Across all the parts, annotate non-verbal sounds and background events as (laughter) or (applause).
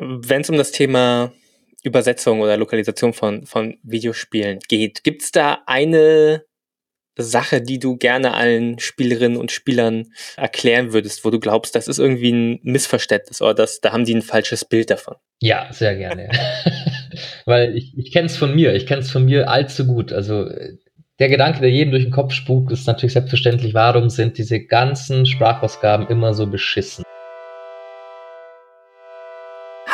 Wenn es um das Thema Übersetzung oder Lokalisation von, von Videospielen geht, gibt es da eine Sache, die du gerne allen Spielerinnen und Spielern erklären würdest, wo du glaubst, das ist irgendwie ein Missverständnis oder das, da haben die ein falsches Bild davon? Ja, sehr gerne. (laughs) Weil ich, ich kenne es von mir, ich kenne es von mir allzu gut. Also der Gedanke, der jedem durch den Kopf spukt, ist natürlich selbstverständlich, warum sind diese ganzen Sprachausgaben immer so beschissen?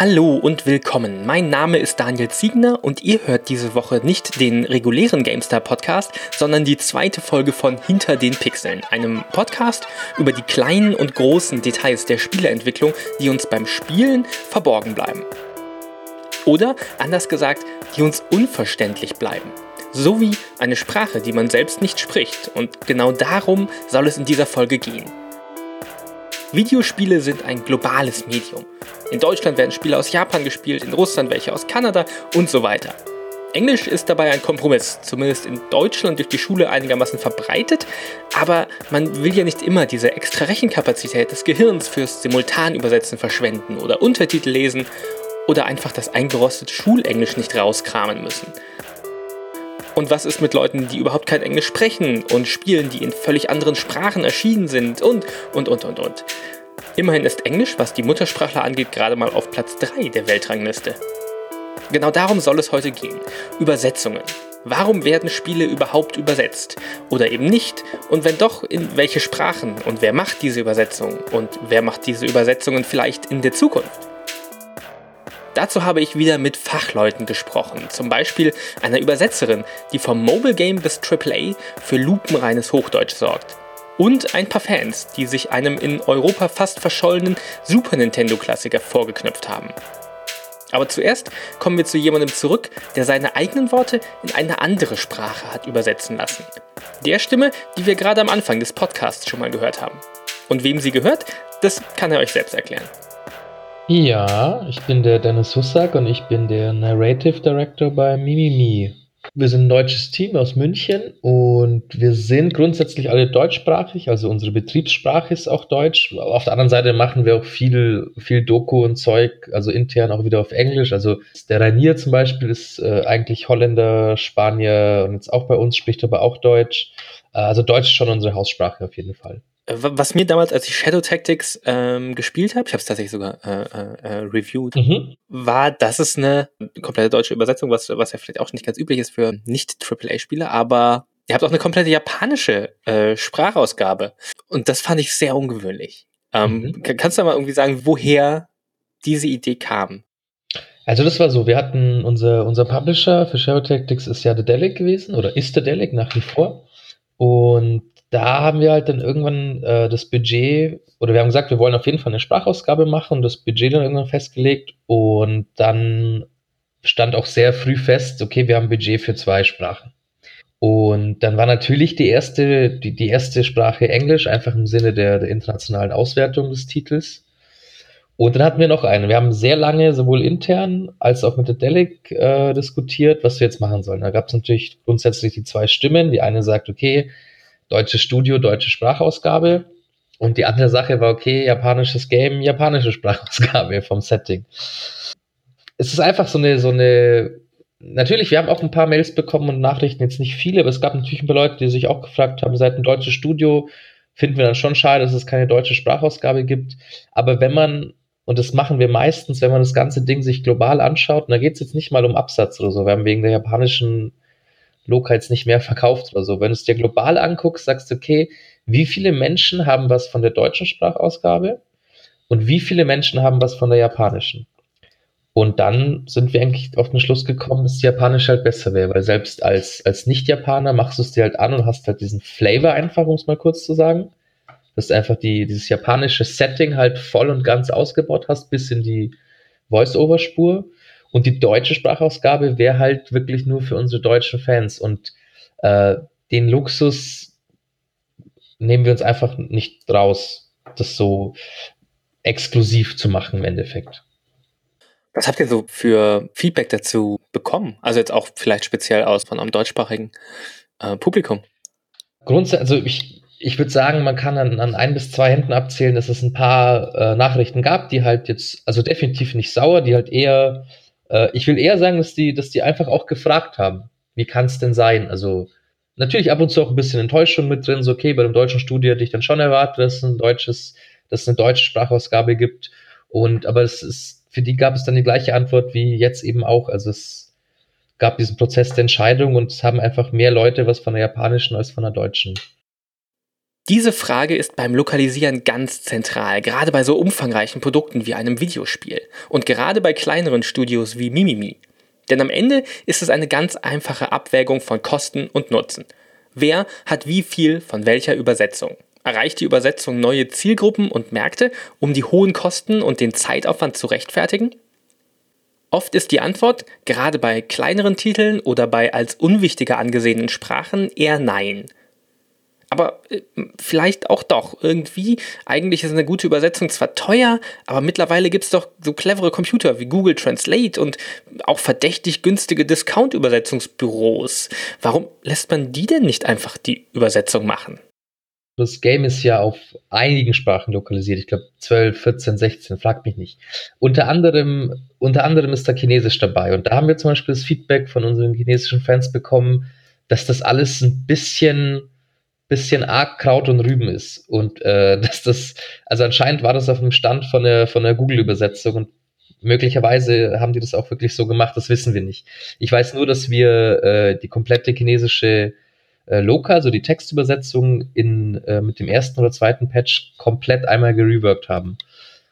Hallo und willkommen. Mein Name ist Daniel Ziegner und ihr hört diese Woche nicht den regulären GameStar Podcast, sondern die zweite Folge von Hinter den Pixeln, einem Podcast über die kleinen und großen Details der Spieleentwicklung, die uns beim Spielen verborgen bleiben. Oder anders gesagt, die uns unverständlich bleiben. So wie eine Sprache, die man selbst nicht spricht. Und genau darum soll es in dieser Folge gehen. Videospiele sind ein globales Medium. In Deutschland werden Spiele aus Japan gespielt, in Russland welche aus Kanada und so weiter. Englisch ist dabei ein Kompromiss, zumindest in Deutschland durch die Schule einigermaßen verbreitet, aber man will ja nicht immer diese extra Rechenkapazität des Gehirns fürs Simultanübersetzen verschwenden oder Untertitel lesen oder einfach das eingerostete Schulenglisch nicht rauskramen müssen. Und was ist mit Leuten, die überhaupt kein Englisch sprechen und Spielen, die in völlig anderen Sprachen erschienen sind und, und, und, und, und. Immerhin ist Englisch, was die Muttersprachler angeht, gerade mal auf Platz 3 der Weltrangliste. Genau darum soll es heute gehen. Übersetzungen. Warum werden Spiele überhaupt übersetzt? Oder eben nicht? Und wenn doch, in welche Sprachen? Und wer macht diese Übersetzungen? Und wer macht diese Übersetzungen vielleicht in der Zukunft? Dazu habe ich wieder mit Fachleuten gesprochen, zum Beispiel einer Übersetzerin, die vom Mobile Game bis AAA für lupenreines Hochdeutsch sorgt. Und ein paar Fans, die sich einem in Europa fast verschollenen Super Nintendo-Klassiker vorgeknöpft haben. Aber zuerst kommen wir zu jemandem zurück, der seine eigenen Worte in eine andere Sprache hat übersetzen lassen. Der Stimme, die wir gerade am Anfang des Podcasts schon mal gehört haben. Und wem sie gehört, das kann er euch selbst erklären. Ja, ich bin der Dennis Hussack und ich bin der Narrative Director bei Mimimi. Wir sind ein deutsches Team aus München und wir sind grundsätzlich alle deutschsprachig, also unsere Betriebssprache ist auch Deutsch. Auf der anderen Seite machen wir auch viel, viel Doku und Zeug, also intern auch wieder auf Englisch. Also der Rainier zum Beispiel ist äh, eigentlich Holländer, Spanier und jetzt auch bei uns, spricht aber auch Deutsch. Äh, also Deutsch ist schon unsere Haussprache auf jeden Fall. Äh, was mir damals, als ich Shadow Tactics ähm, gespielt habe, ich habe es tatsächlich sogar äh, äh, äh, reviewed, mhm. war, dass es eine komplette deutsche Übersetzung, was, was ja vielleicht auch nicht ganz üblich ist für Nicht-AAA-Spieler, aber ihr habt auch eine komplette japanische äh, Sprachausgabe. Und das fand ich sehr ungewöhnlich. Ähm, mhm. Kannst du mal irgendwie sagen, woher diese Idee kam? Also das war so, wir hatten unser, unser Publisher für Shadow Tactics ist ja The Delic gewesen oder ist The Delic nach wie vor. Und da haben wir halt dann irgendwann äh, das Budget, oder wir haben gesagt, wir wollen auf jeden Fall eine Sprachausgabe machen und das Budget dann irgendwann festgelegt. Und dann stand auch sehr früh fest, okay, wir haben Budget für zwei Sprachen. Und dann war natürlich die erste, die, die erste Sprache Englisch, einfach im Sinne der, der internationalen Auswertung des Titels. Und dann hatten wir noch eine. Wir haben sehr lange sowohl intern als auch mit der Delic äh, diskutiert, was wir jetzt machen sollen. Da gab es natürlich grundsätzlich die zwei Stimmen. Die eine sagt, okay, deutsches Studio, deutsche Sprachausgabe. Und die andere Sache war, okay, japanisches Game, japanische Sprachausgabe (laughs) vom Setting. Es ist einfach so eine, so eine, natürlich, wir haben auch ein paar Mails bekommen und Nachrichten, jetzt nicht viele, aber es gab natürlich ein paar Leute, die sich auch gefragt haben, seit ein deutsches Studio finden wir dann schon schade, dass es keine deutsche Sprachausgabe gibt. Aber wenn man, und das machen wir meistens, wenn man das ganze Ding sich global anschaut, und da geht es jetzt nicht mal um Absatz oder so, wir haben wegen der japanischen Locals nicht mehr verkauft oder so. Wenn du es dir global anguckst, sagst du, okay, wie viele Menschen haben was von der deutschen Sprachausgabe und wie viele Menschen haben was von der japanischen? Und dann sind wir eigentlich auf den Schluss gekommen, dass die japanische halt besser wäre, weil selbst als, als Nicht-Japaner machst du es dir halt an und hast halt diesen Flavor einfach, um es mal kurz zu sagen. Dass du einfach die, dieses japanische Setting halt voll und ganz ausgebaut hast, bis in die Voice-Over-Spur. Und die deutsche Sprachausgabe wäre halt wirklich nur für unsere deutschen Fans. Und äh, den Luxus nehmen wir uns einfach nicht raus, das so exklusiv zu machen im Endeffekt. Was habt ihr so für Feedback dazu bekommen? Also jetzt auch vielleicht speziell aus von einem deutschsprachigen äh, Publikum. Grundsätzlich, also ich, ich würde sagen, man kann an, an, ein bis zwei Händen abzählen, dass es ein paar äh, Nachrichten gab, die halt jetzt, also definitiv nicht sauer, die halt eher, äh, ich will eher sagen, dass die, dass die einfach auch gefragt haben, wie kann es denn sein? Also natürlich ab und zu auch ein bisschen Enttäuschung mit drin, so okay, bei dem deutschen Studio hätte ich dann schon erwartet, dass es ein deutsches, dass es eine deutsche Sprachausgabe gibt. Und aber es ist, für die gab es dann die gleiche Antwort wie jetzt eben auch. Also es gab diesen Prozess der Entscheidung und es haben einfach mehr Leute was von der japanischen als von der deutschen. Diese Frage ist beim Lokalisieren ganz zentral, gerade bei so umfangreichen Produkten wie einem Videospiel und gerade bei kleineren Studios wie Mimimi. Denn am Ende ist es eine ganz einfache Abwägung von Kosten und Nutzen. Wer hat wie viel von welcher Übersetzung? Erreicht die Übersetzung neue Zielgruppen und Märkte, um die hohen Kosten und den Zeitaufwand zu rechtfertigen? Oft ist die Antwort, gerade bei kleineren Titeln oder bei als unwichtiger angesehenen Sprachen, eher Nein aber äh, vielleicht auch doch. Irgendwie, eigentlich ist eine gute Übersetzung zwar teuer, aber mittlerweile gibt es doch so clevere Computer wie Google Translate und auch verdächtig günstige Discount-Übersetzungsbüros. Warum lässt man die denn nicht einfach die Übersetzung machen? Das Game ist ja auf einigen Sprachen lokalisiert. Ich glaube 12, 14, 16, fragt mich nicht. Unter anderem, unter anderem ist da Chinesisch dabei. Und da haben wir zum Beispiel das Feedback von unseren chinesischen Fans bekommen, dass das alles ein bisschen bisschen arg Kraut und Rüben ist. Und äh, (laughs) dass das, also anscheinend war das auf dem Stand von der, von der Google-Übersetzung und möglicherweise haben die das auch wirklich so gemacht, das wissen wir nicht. Ich weiß nur, dass wir äh, die komplette chinesische äh, Loka, also die Textübersetzung in, äh, mit dem ersten oder zweiten Patch komplett einmal gereworked haben.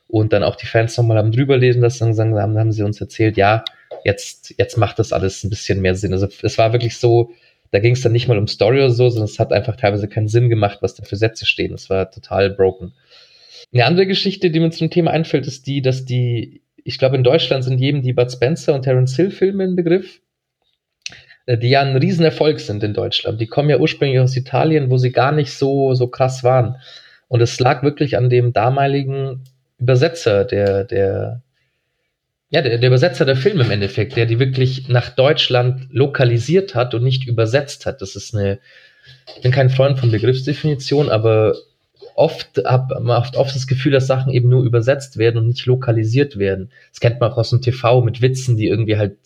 Und dann auch die Fans nochmal haben drüber lesen lassen, sagen, haben, haben sie uns erzählt, ja, jetzt, jetzt macht das alles ein bisschen mehr Sinn. Also es war wirklich so, da ging es dann nicht mal um Story oder so, sondern es hat einfach teilweise keinen Sinn gemacht, was da für Sätze stehen. Es war total broken. Eine andere Geschichte, die mir zum Thema einfällt, ist die, dass die, ich glaube, in Deutschland sind jedem die Bud Spencer und Terence Hill Filme ein Begriff, äh, die ja ein Riesenerfolg sind in Deutschland. Die kommen ja ursprünglich aus Italien, wo sie gar nicht so, so krass waren. Und es lag wirklich an dem damaligen Übersetzer, der, der ja, der, der Übersetzer der Filme im Endeffekt, der die wirklich nach Deutschland lokalisiert hat und nicht übersetzt hat. Das ist eine, ich bin kein Freund von Begriffsdefinition, aber oft hat man oft, oft das Gefühl, dass Sachen eben nur übersetzt werden und nicht lokalisiert werden. Das kennt man auch aus dem TV mit Witzen, die irgendwie halt,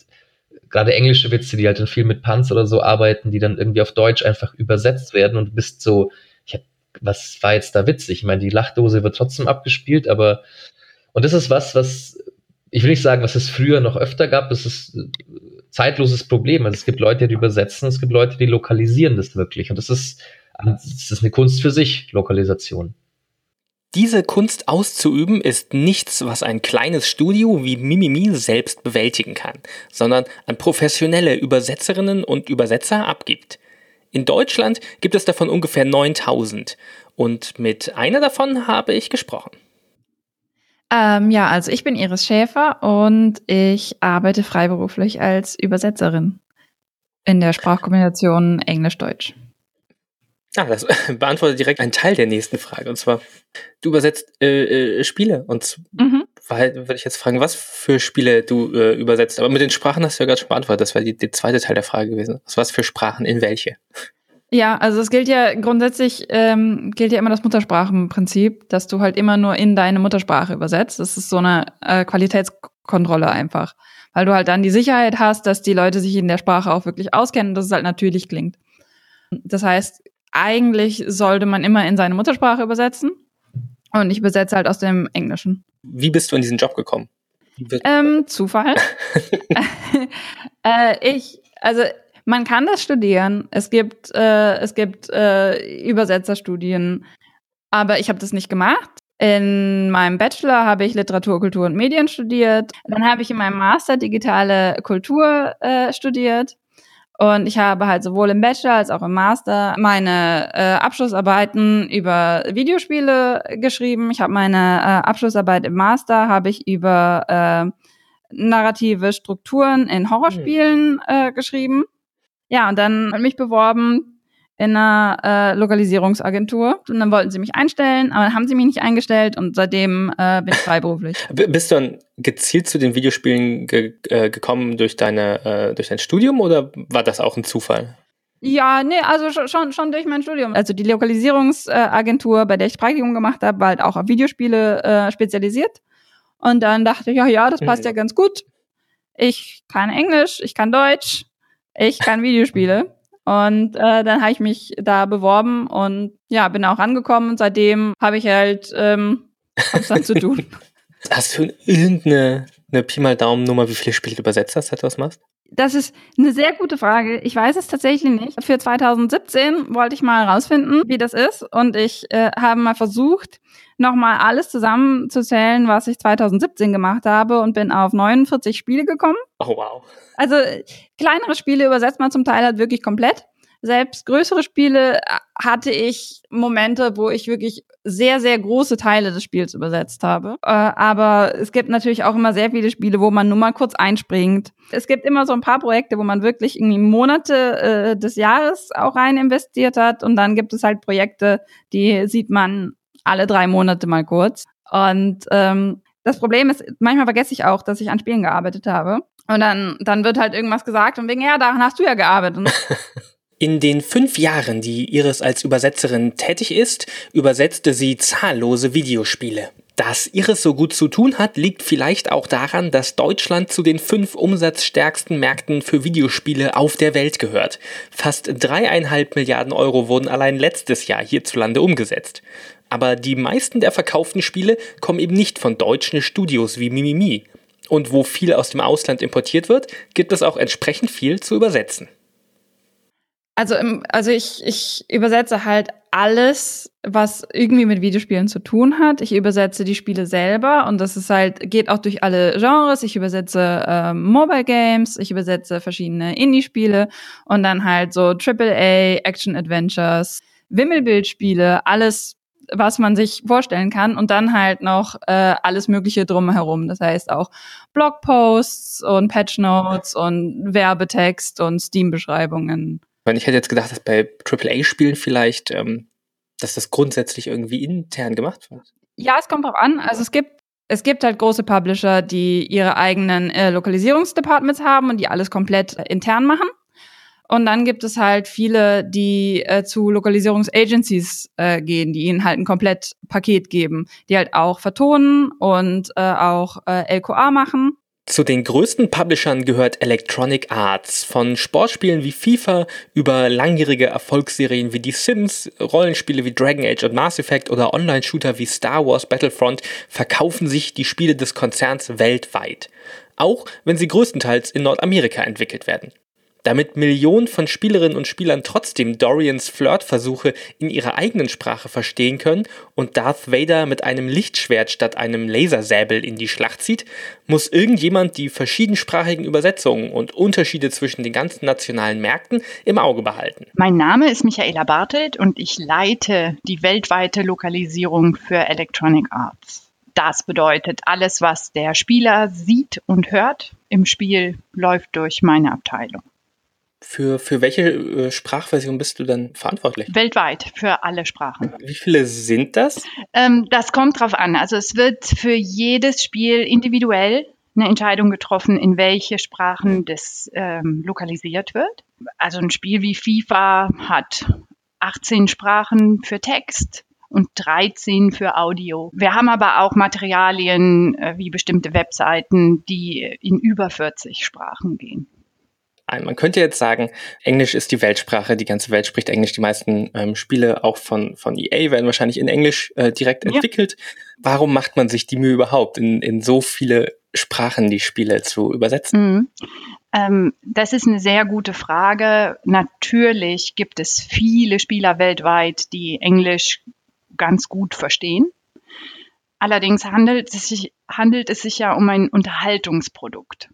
gerade englische Witze, die halt dann viel mit Panz oder so arbeiten, die dann irgendwie auf Deutsch einfach übersetzt werden und bist so, ich hab, was war jetzt da witzig? Ich meine, die Lachdose wird trotzdem abgespielt, aber und das ist was, was ich will nicht sagen, was es früher noch öfter gab, es ist zeitloses Problem. Also es gibt Leute, die übersetzen, es gibt Leute, die lokalisieren das wirklich. Und das ist, das ist eine Kunst für sich, Lokalisation. Diese Kunst auszuüben ist nichts, was ein kleines Studio wie Mimimi selbst bewältigen kann, sondern an professionelle Übersetzerinnen und Übersetzer abgibt. In Deutschland gibt es davon ungefähr 9000 und mit einer davon habe ich gesprochen. Ähm, ja, also ich bin Iris Schäfer und ich arbeite freiberuflich als Übersetzerin in der Sprachkombination Englisch-Deutsch. Ah, das (laughs) beantwortet direkt einen Teil der nächsten Frage. Und zwar, du übersetzt äh, äh, Spiele. Und mhm. würde ich jetzt fragen, was für Spiele du äh, übersetzt. Aber mit den Sprachen hast du ja gerade schon beantwortet. Das war die, der zweite Teil der Frage gewesen. Was für Sprachen in welche? Ja, also es gilt ja grundsätzlich, ähm, gilt ja immer das Muttersprachenprinzip, dass du halt immer nur in deine Muttersprache übersetzt. Das ist so eine äh, Qualitätskontrolle einfach. Weil du halt dann die Sicherheit hast, dass die Leute sich in der Sprache auch wirklich auskennen, dass es halt natürlich klingt. Das heißt, eigentlich sollte man immer in seine Muttersprache übersetzen. Und ich übersetze halt aus dem Englischen. Wie bist du in diesen Job gekommen? Ähm, Zufall. (laughs) (laughs) äh, ich, also man kann das studieren. Es gibt, äh, es gibt äh, Übersetzerstudien, aber ich habe das nicht gemacht. In meinem Bachelor habe ich Literatur, Kultur und Medien studiert. Dann habe ich in meinem Master digitale Kultur äh, studiert. Und ich habe halt sowohl im Bachelor als auch im Master meine äh, Abschlussarbeiten über Videospiele geschrieben. Ich habe meine äh, Abschlussarbeit im Master habe ich über äh, narrative Strukturen in Horrorspielen äh, geschrieben. Ja, und dann mich beworben in einer äh, Lokalisierungsagentur und dann wollten sie mich einstellen, aber dann haben sie mich nicht eingestellt und seitdem äh, bin ich freiberuflich. Bist du dann gezielt zu den Videospielen ge äh, gekommen durch deine äh, durch dein Studium oder war das auch ein Zufall? Ja, nee, also schon, schon durch mein Studium. Also die Lokalisierungsagentur, bei der ich Praktikum gemacht habe, war halt auch auf Videospiele äh, spezialisiert. Und dann dachte ich, ja, ja, das passt ja, ja ganz gut. Ich kann Englisch, ich kann Deutsch, ich kann Videospiele. Und äh, dann habe ich mich da beworben und ja, bin auch angekommen und seitdem habe ich halt ähm, was dann zu tun. (laughs) Hast du irgendeine eine Pi mal Daumen Nummer, wie viele Spiele du übersetzt hast, seit du das machst? Das ist eine sehr gute Frage. Ich weiß es tatsächlich nicht. Für 2017 wollte ich mal herausfinden, wie das ist. Und ich äh, habe mal versucht, nochmal alles zusammenzuzählen, was ich 2017 gemacht habe und bin auf 49 Spiele gekommen. Oh wow. Also kleinere Spiele übersetzt man zum Teil halt wirklich komplett. Selbst größere Spiele äh, hatte ich Momente, wo ich wirklich sehr, sehr große Teile des Spiels übersetzt habe. Äh, aber es gibt natürlich auch immer sehr viele Spiele, wo man nur mal kurz einspringt. Es gibt immer so ein paar Projekte, wo man wirklich irgendwie Monate äh, des Jahres auch rein investiert hat. Und dann gibt es halt Projekte, die sieht man alle drei Monate mal kurz. Und ähm, das Problem ist, manchmal vergesse ich auch, dass ich an Spielen gearbeitet habe. Und dann, dann wird halt irgendwas gesagt und wegen, ja, daran hast du ja gearbeitet. (laughs) In den fünf Jahren, die Iris als Übersetzerin tätig ist, übersetzte sie zahllose Videospiele. Dass Iris so gut zu tun hat, liegt vielleicht auch daran, dass Deutschland zu den fünf umsatzstärksten Märkten für Videospiele auf der Welt gehört. Fast dreieinhalb Milliarden Euro wurden allein letztes Jahr hierzulande umgesetzt. Aber die meisten der verkauften Spiele kommen eben nicht von deutschen Studios wie Mimimi. Und wo viel aus dem Ausland importiert wird, gibt es auch entsprechend viel zu übersetzen. Also, also ich, ich übersetze halt alles, was irgendwie mit Videospielen zu tun hat. Ich übersetze die Spiele selber und das ist halt, geht auch durch alle Genres. Ich übersetze ähm, Mobile Games, ich übersetze verschiedene Indie-Spiele und dann halt so AAA, Action-Adventures, Wimmelbildspiele, alles, was man sich vorstellen kann und dann halt noch äh, alles Mögliche drumherum. Das heißt auch Blogposts und Patch Notes und Werbetext und Steam-Beschreibungen. Ich hätte jetzt gedacht, dass bei AAA-Spielen vielleicht, ähm, dass das grundsätzlich irgendwie intern gemacht wird. Ja, es kommt drauf an. Also es gibt es gibt halt große Publisher, die ihre eigenen äh, Lokalisierungsdepartments haben und die alles komplett äh, intern machen. Und dann gibt es halt viele, die äh, zu Lokalisierungsagencies äh, gehen, die ihnen halt ein komplett Paket geben, die halt auch vertonen und äh, auch äh, LQA machen. Zu den größten Publishern gehört Electronic Arts. Von Sportspielen wie FIFA über langjährige Erfolgsserien wie Die Sims, Rollenspiele wie Dragon Age und Mass Effect oder Online-Shooter wie Star Wars Battlefront verkaufen sich die Spiele des Konzerns weltweit. Auch wenn sie größtenteils in Nordamerika entwickelt werden. Damit Millionen von Spielerinnen und Spielern trotzdem Dorians Flirtversuche in ihrer eigenen Sprache verstehen können und Darth Vader mit einem Lichtschwert statt einem Lasersäbel in die Schlacht zieht, muss irgendjemand die verschiedensprachigen Übersetzungen und Unterschiede zwischen den ganzen nationalen Märkten im Auge behalten. Mein Name ist Michaela Bartelt und ich leite die weltweite Lokalisierung für Electronic Arts. Das bedeutet, alles, was der Spieler sieht und hört im Spiel, läuft durch meine Abteilung. Für, für welche äh, Sprachversion bist du dann verantwortlich? Weltweit, für alle Sprachen. Wie viele sind das? Ähm, das kommt drauf an. Also es wird für jedes Spiel individuell eine Entscheidung getroffen, in welche Sprachen das ähm, lokalisiert wird. Also ein Spiel wie FIFA hat 18 Sprachen für Text und 13 für Audio. Wir haben aber auch Materialien äh, wie bestimmte Webseiten, die in über 40 Sprachen gehen. Man könnte jetzt sagen, Englisch ist die Weltsprache, die ganze Welt spricht Englisch. Die meisten ähm, Spiele auch von, von EA werden wahrscheinlich in Englisch äh, direkt entwickelt. Ja. Warum macht man sich die Mühe überhaupt, in, in so viele Sprachen die Spiele zu übersetzen? Mhm. Ähm, das ist eine sehr gute Frage. Natürlich gibt es viele Spieler weltweit, die Englisch ganz gut verstehen. Allerdings handelt es sich, handelt es sich ja um ein Unterhaltungsprodukt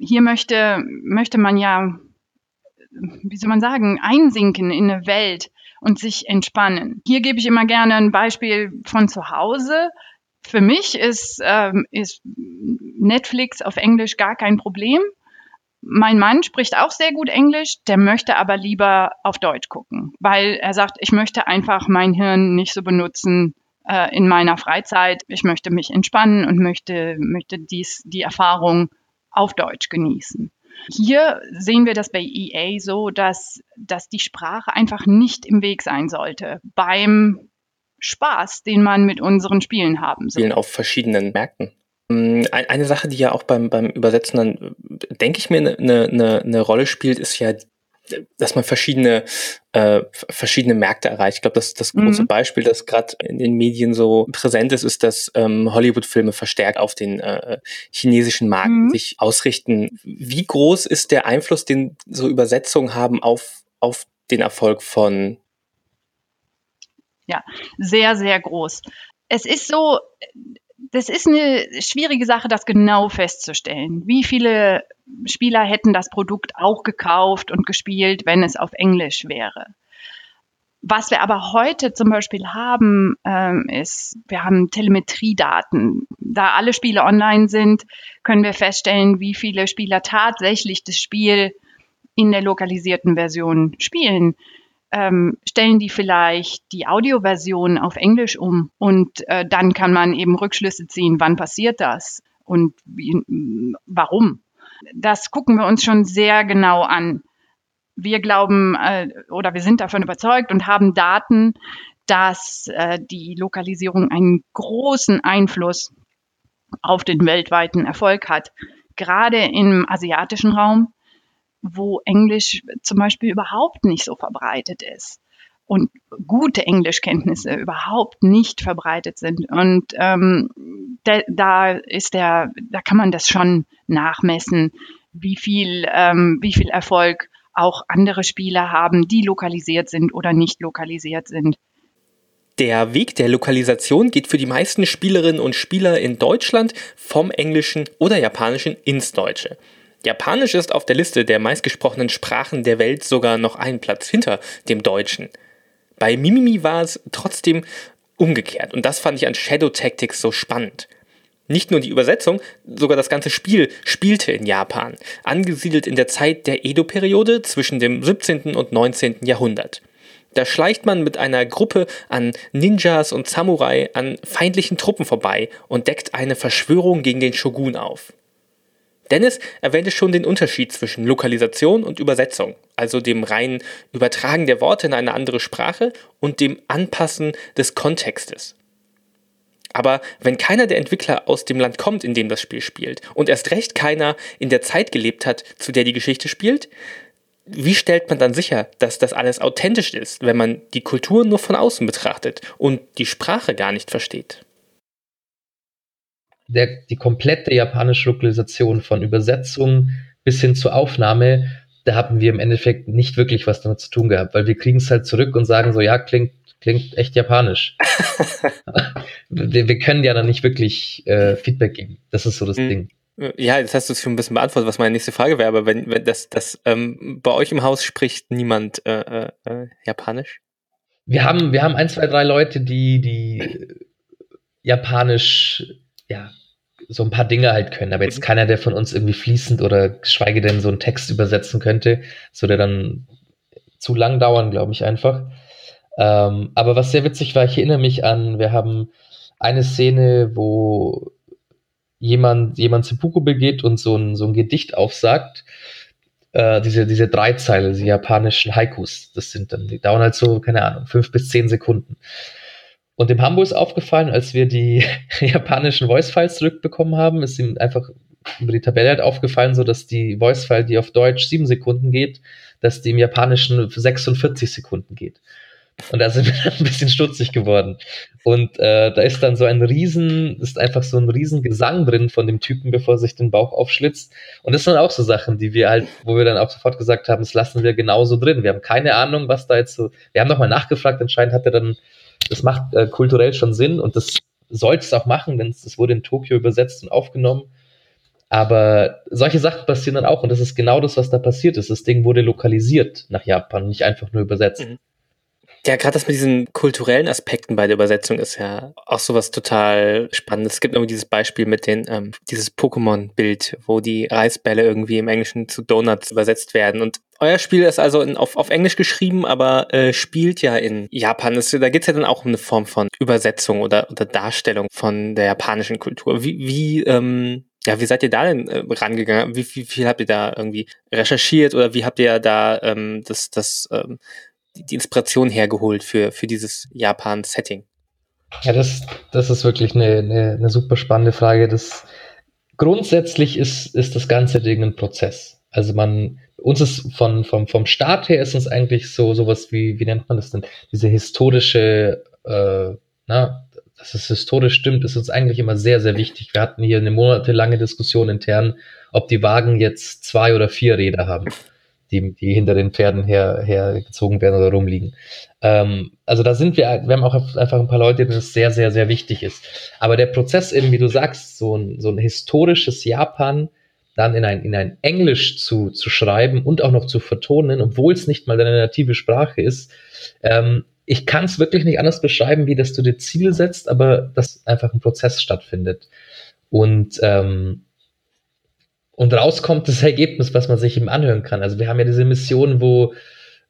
hier möchte, möchte man ja, wie soll man sagen, einsinken in eine Welt und sich entspannen. Hier gebe ich immer gerne ein Beispiel von zu Hause. Für mich ist, ähm, ist Netflix auf Englisch gar kein Problem. Mein Mann spricht auch sehr gut Englisch, der möchte aber lieber auf Deutsch gucken, weil er sagt, ich möchte einfach mein Hirn nicht so benutzen äh, in meiner Freizeit. Ich möchte mich entspannen und möchte, möchte dies, die Erfahrung auf Deutsch genießen. Hier sehen wir das bei EA so, dass, dass die Sprache einfach nicht im Weg sein sollte beim Spaß, den man mit unseren Spielen haben soll. Spielen auf verschiedenen Märkten. Ähm, eine Sache, die ja auch beim, beim Übersetzen dann, denke ich mir, eine, eine, eine Rolle spielt, ist ja dass man verschiedene äh, verschiedene Märkte erreicht. Ich glaube, das das große mhm. Beispiel, das gerade in den Medien so präsent ist, ist, dass ähm, Hollywood-Filme verstärkt auf den äh, chinesischen Markt mhm. sich ausrichten. Wie groß ist der Einfluss, den so Übersetzungen haben auf auf den Erfolg von? Ja, sehr sehr groß. Es ist so, das ist eine schwierige Sache, das genau festzustellen. Wie viele Spieler hätten das Produkt auch gekauft und gespielt, wenn es auf Englisch wäre? Was wir aber heute zum Beispiel haben, ähm, ist, wir haben Telemetriedaten. Da alle Spiele online sind, können wir feststellen, wie viele Spieler tatsächlich das Spiel in der lokalisierten Version spielen ähm, stellen die vielleicht die Audioversion auf Englisch um und äh, dann kann man eben Rückschlüsse ziehen, wann passiert das und wie, warum. Das gucken wir uns schon sehr genau an. Wir glauben äh, oder wir sind davon überzeugt und haben Daten, dass äh, die Lokalisierung einen großen Einfluss auf den weltweiten Erfolg hat. Gerade im asiatischen Raum wo Englisch zum Beispiel überhaupt nicht so verbreitet ist und gute Englischkenntnisse überhaupt nicht verbreitet sind. Und ähm, da, da ist der, da kann man das schon nachmessen, wie viel, ähm, wie viel Erfolg auch andere Spieler haben, die lokalisiert sind oder nicht lokalisiert sind. Der Weg der Lokalisation geht für die meisten Spielerinnen und Spieler in Deutschland vom Englischen oder Japanischen ins Deutsche. Japanisch ist auf der Liste der meistgesprochenen Sprachen der Welt sogar noch einen Platz hinter dem Deutschen. Bei Mimimi war es trotzdem umgekehrt und das fand ich an Shadow Tactics so spannend. Nicht nur die Übersetzung, sogar das ganze Spiel spielte in Japan, angesiedelt in der Zeit der Edo-Periode zwischen dem 17. und 19. Jahrhundert. Da schleicht man mit einer Gruppe an Ninjas und Samurai an feindlichen Truppen vorbei und deckt eine Verschwörung gegen den Shogun auf. Dennis erwähnte schon den Unterschied zwischen Lokalisation und Übersetzung, also dem reinen Übertragen der Worte in eine andere Sprache und dem Anpassen des Kontextes. Aber wenn keiner der Entwickler aus dem Land kommt, in dem das Spiel spielt, und erst recht keiner in der Zeit gelebt hat, zu der die Geschichte spielt, wie stellt man dann sicher, dass das alles authentisch ist, wenn man die Kultur nur von außen betrachtet und die Sprache gar nicht versteht? Der, die komplette japanische Lokalisation von Übersetzung bis hin zur Aufnahme, da haben wir im Endeffekt nicht wirklich was damit zu tun gehabt, weil wir kriegen es halt zurück und sagen so, ja, klingt, klingt echt japanisch. (laughs) wir, wir, können ja dann nicht wirklich äh, Feedback geben. Das ist so das mhm. Ding. Ja, jetzt hast du es schon ein bisschen beantwortet, was meine nächste Frage wäre, aber wenn, wenn das, das ähm, bei euch im Haus spricht niemand äh, äh, äh Japanisch? Wir haben, wir haben ein, zwei, drei Leute, die, die Japanisch ja, so ein paar Dinge halt können. Aber jetzt mhm. keiner, der von uns irgendwie fließend oder geschweige denn so einen Text übersetzen könnte, so der dann zu lang dauern, glaube ich einfach. Ähm, aber was sehr witzig war, ich erinnere mich an, wir haben eine Szene, wo jemand, jemand Seppuku begeht und so ein, so ein Gedicht aufsagt. Äh, diese, diese drei Zeile, diese japanischen Haikus, das sind dann, die dauern halt so, keine Ahnung, fünf bis zehn Sekunden. Und dem Hambo ist aufgefallen, als wir die (laughs) japanischen Voice-Files zurückbekommen haben, ist ihm einfach über die Tabelle halt aufgefallen, so dass die Voice-File, die auf Deutsch sieben Sekunden geht, dass die im Japanischen 46 Sekunden geht. Und da sind (laughs) wir ein bisschen stutzig geworden. Und äh, da ist dann so ein riesen, ist einfach so ein riesen Gesang drin von dem Typen, bevor er sich den Bauch aufschlitzt. Und das sind auch so Sachen, die wir halt, wo wir dann auch sofort gesagt haben, das lassen wir genauso drin. Wir haben keine Ahnung, was da jetzt so. Wir haben nochmal nachgefragt, anscheinend hat er dann das macht äh, kulturell schon Sinn und das sollte es auch machen, denn es wurde in Tokio übersetzt und aufgenommen. Aber solche Sachen passieren dann auch und das ist genau das, was da passiert ist. Das Ding wurde lokalisiert nach Japan, nicht einfach nur übersetzt. Mhm. Ja, gerade das mit diesen kulturellen Aspekten bei der Übersetzung ist ja auch sowas total Spannendes. Es gibt irgendwie dieses Beispiel mit den, ähm, dieses Pokémon-Bild, wo die Reisbälle irgendwie im Englischen zu Donuts übersetzt werden. Und euer Spiel ist also in, auf, auf Englisch geschrieben, aber äh, spielt ja in Japan. Das, da geht's ja dann auch um eine Form von Übersetzung oder, oder Darstellung von der japanischen Kultur. Wie, wie ähm, ja, wie seid ihr da denn äh, rangegangen? Wie, wie, viel habt ihr da irgendwie recherchiert oder wie habt ihr da ähm, das, das, ähm, die Inspiration hergeholt für, für dieses Japan-Setting? Ja, das, das ist wirklich eine, eine, eine super spannende Frage. Das, grundsätzlich ist, ist das ganze Ding ein Prozess. Also man, uns ist von, vom, vom Start her ist uns eigentlich so sowas wie, wie nennt man das denn? Diese historische, äh, na, dass es historisch stimmt, ist uns eigentlich immer sehr, sehr wichtig. Wir hatten hier eine monatelange Diskussion intern, ob die Wagen jetzt zwei oder vier Räder haben, die, die hinter den Pferden her, hergezogen werden oder rumliegen. Ähm, also da sind wir, wir haben auch einfach ein paar Leute, denen es sehr, sehr, sehr wichtig ist. Aber der Prozess eben, wie du sagst, so ein, so ein historisches Japan, dann in ein, in ein Englisch zu, zu schreiben und auch noch zu vertonen, obwohl es nicht mal deine native Sprache ist. Ähm, ich kann es wirklich nicht anders beschreiben, wie dass du dir Ziel setzt, aber dass einfach ein Prozess stattfindet. Und, ähm, und rauskommt das Ergebnis, was man sich eben anhören kann. Also wir haben ja diese Mission, wo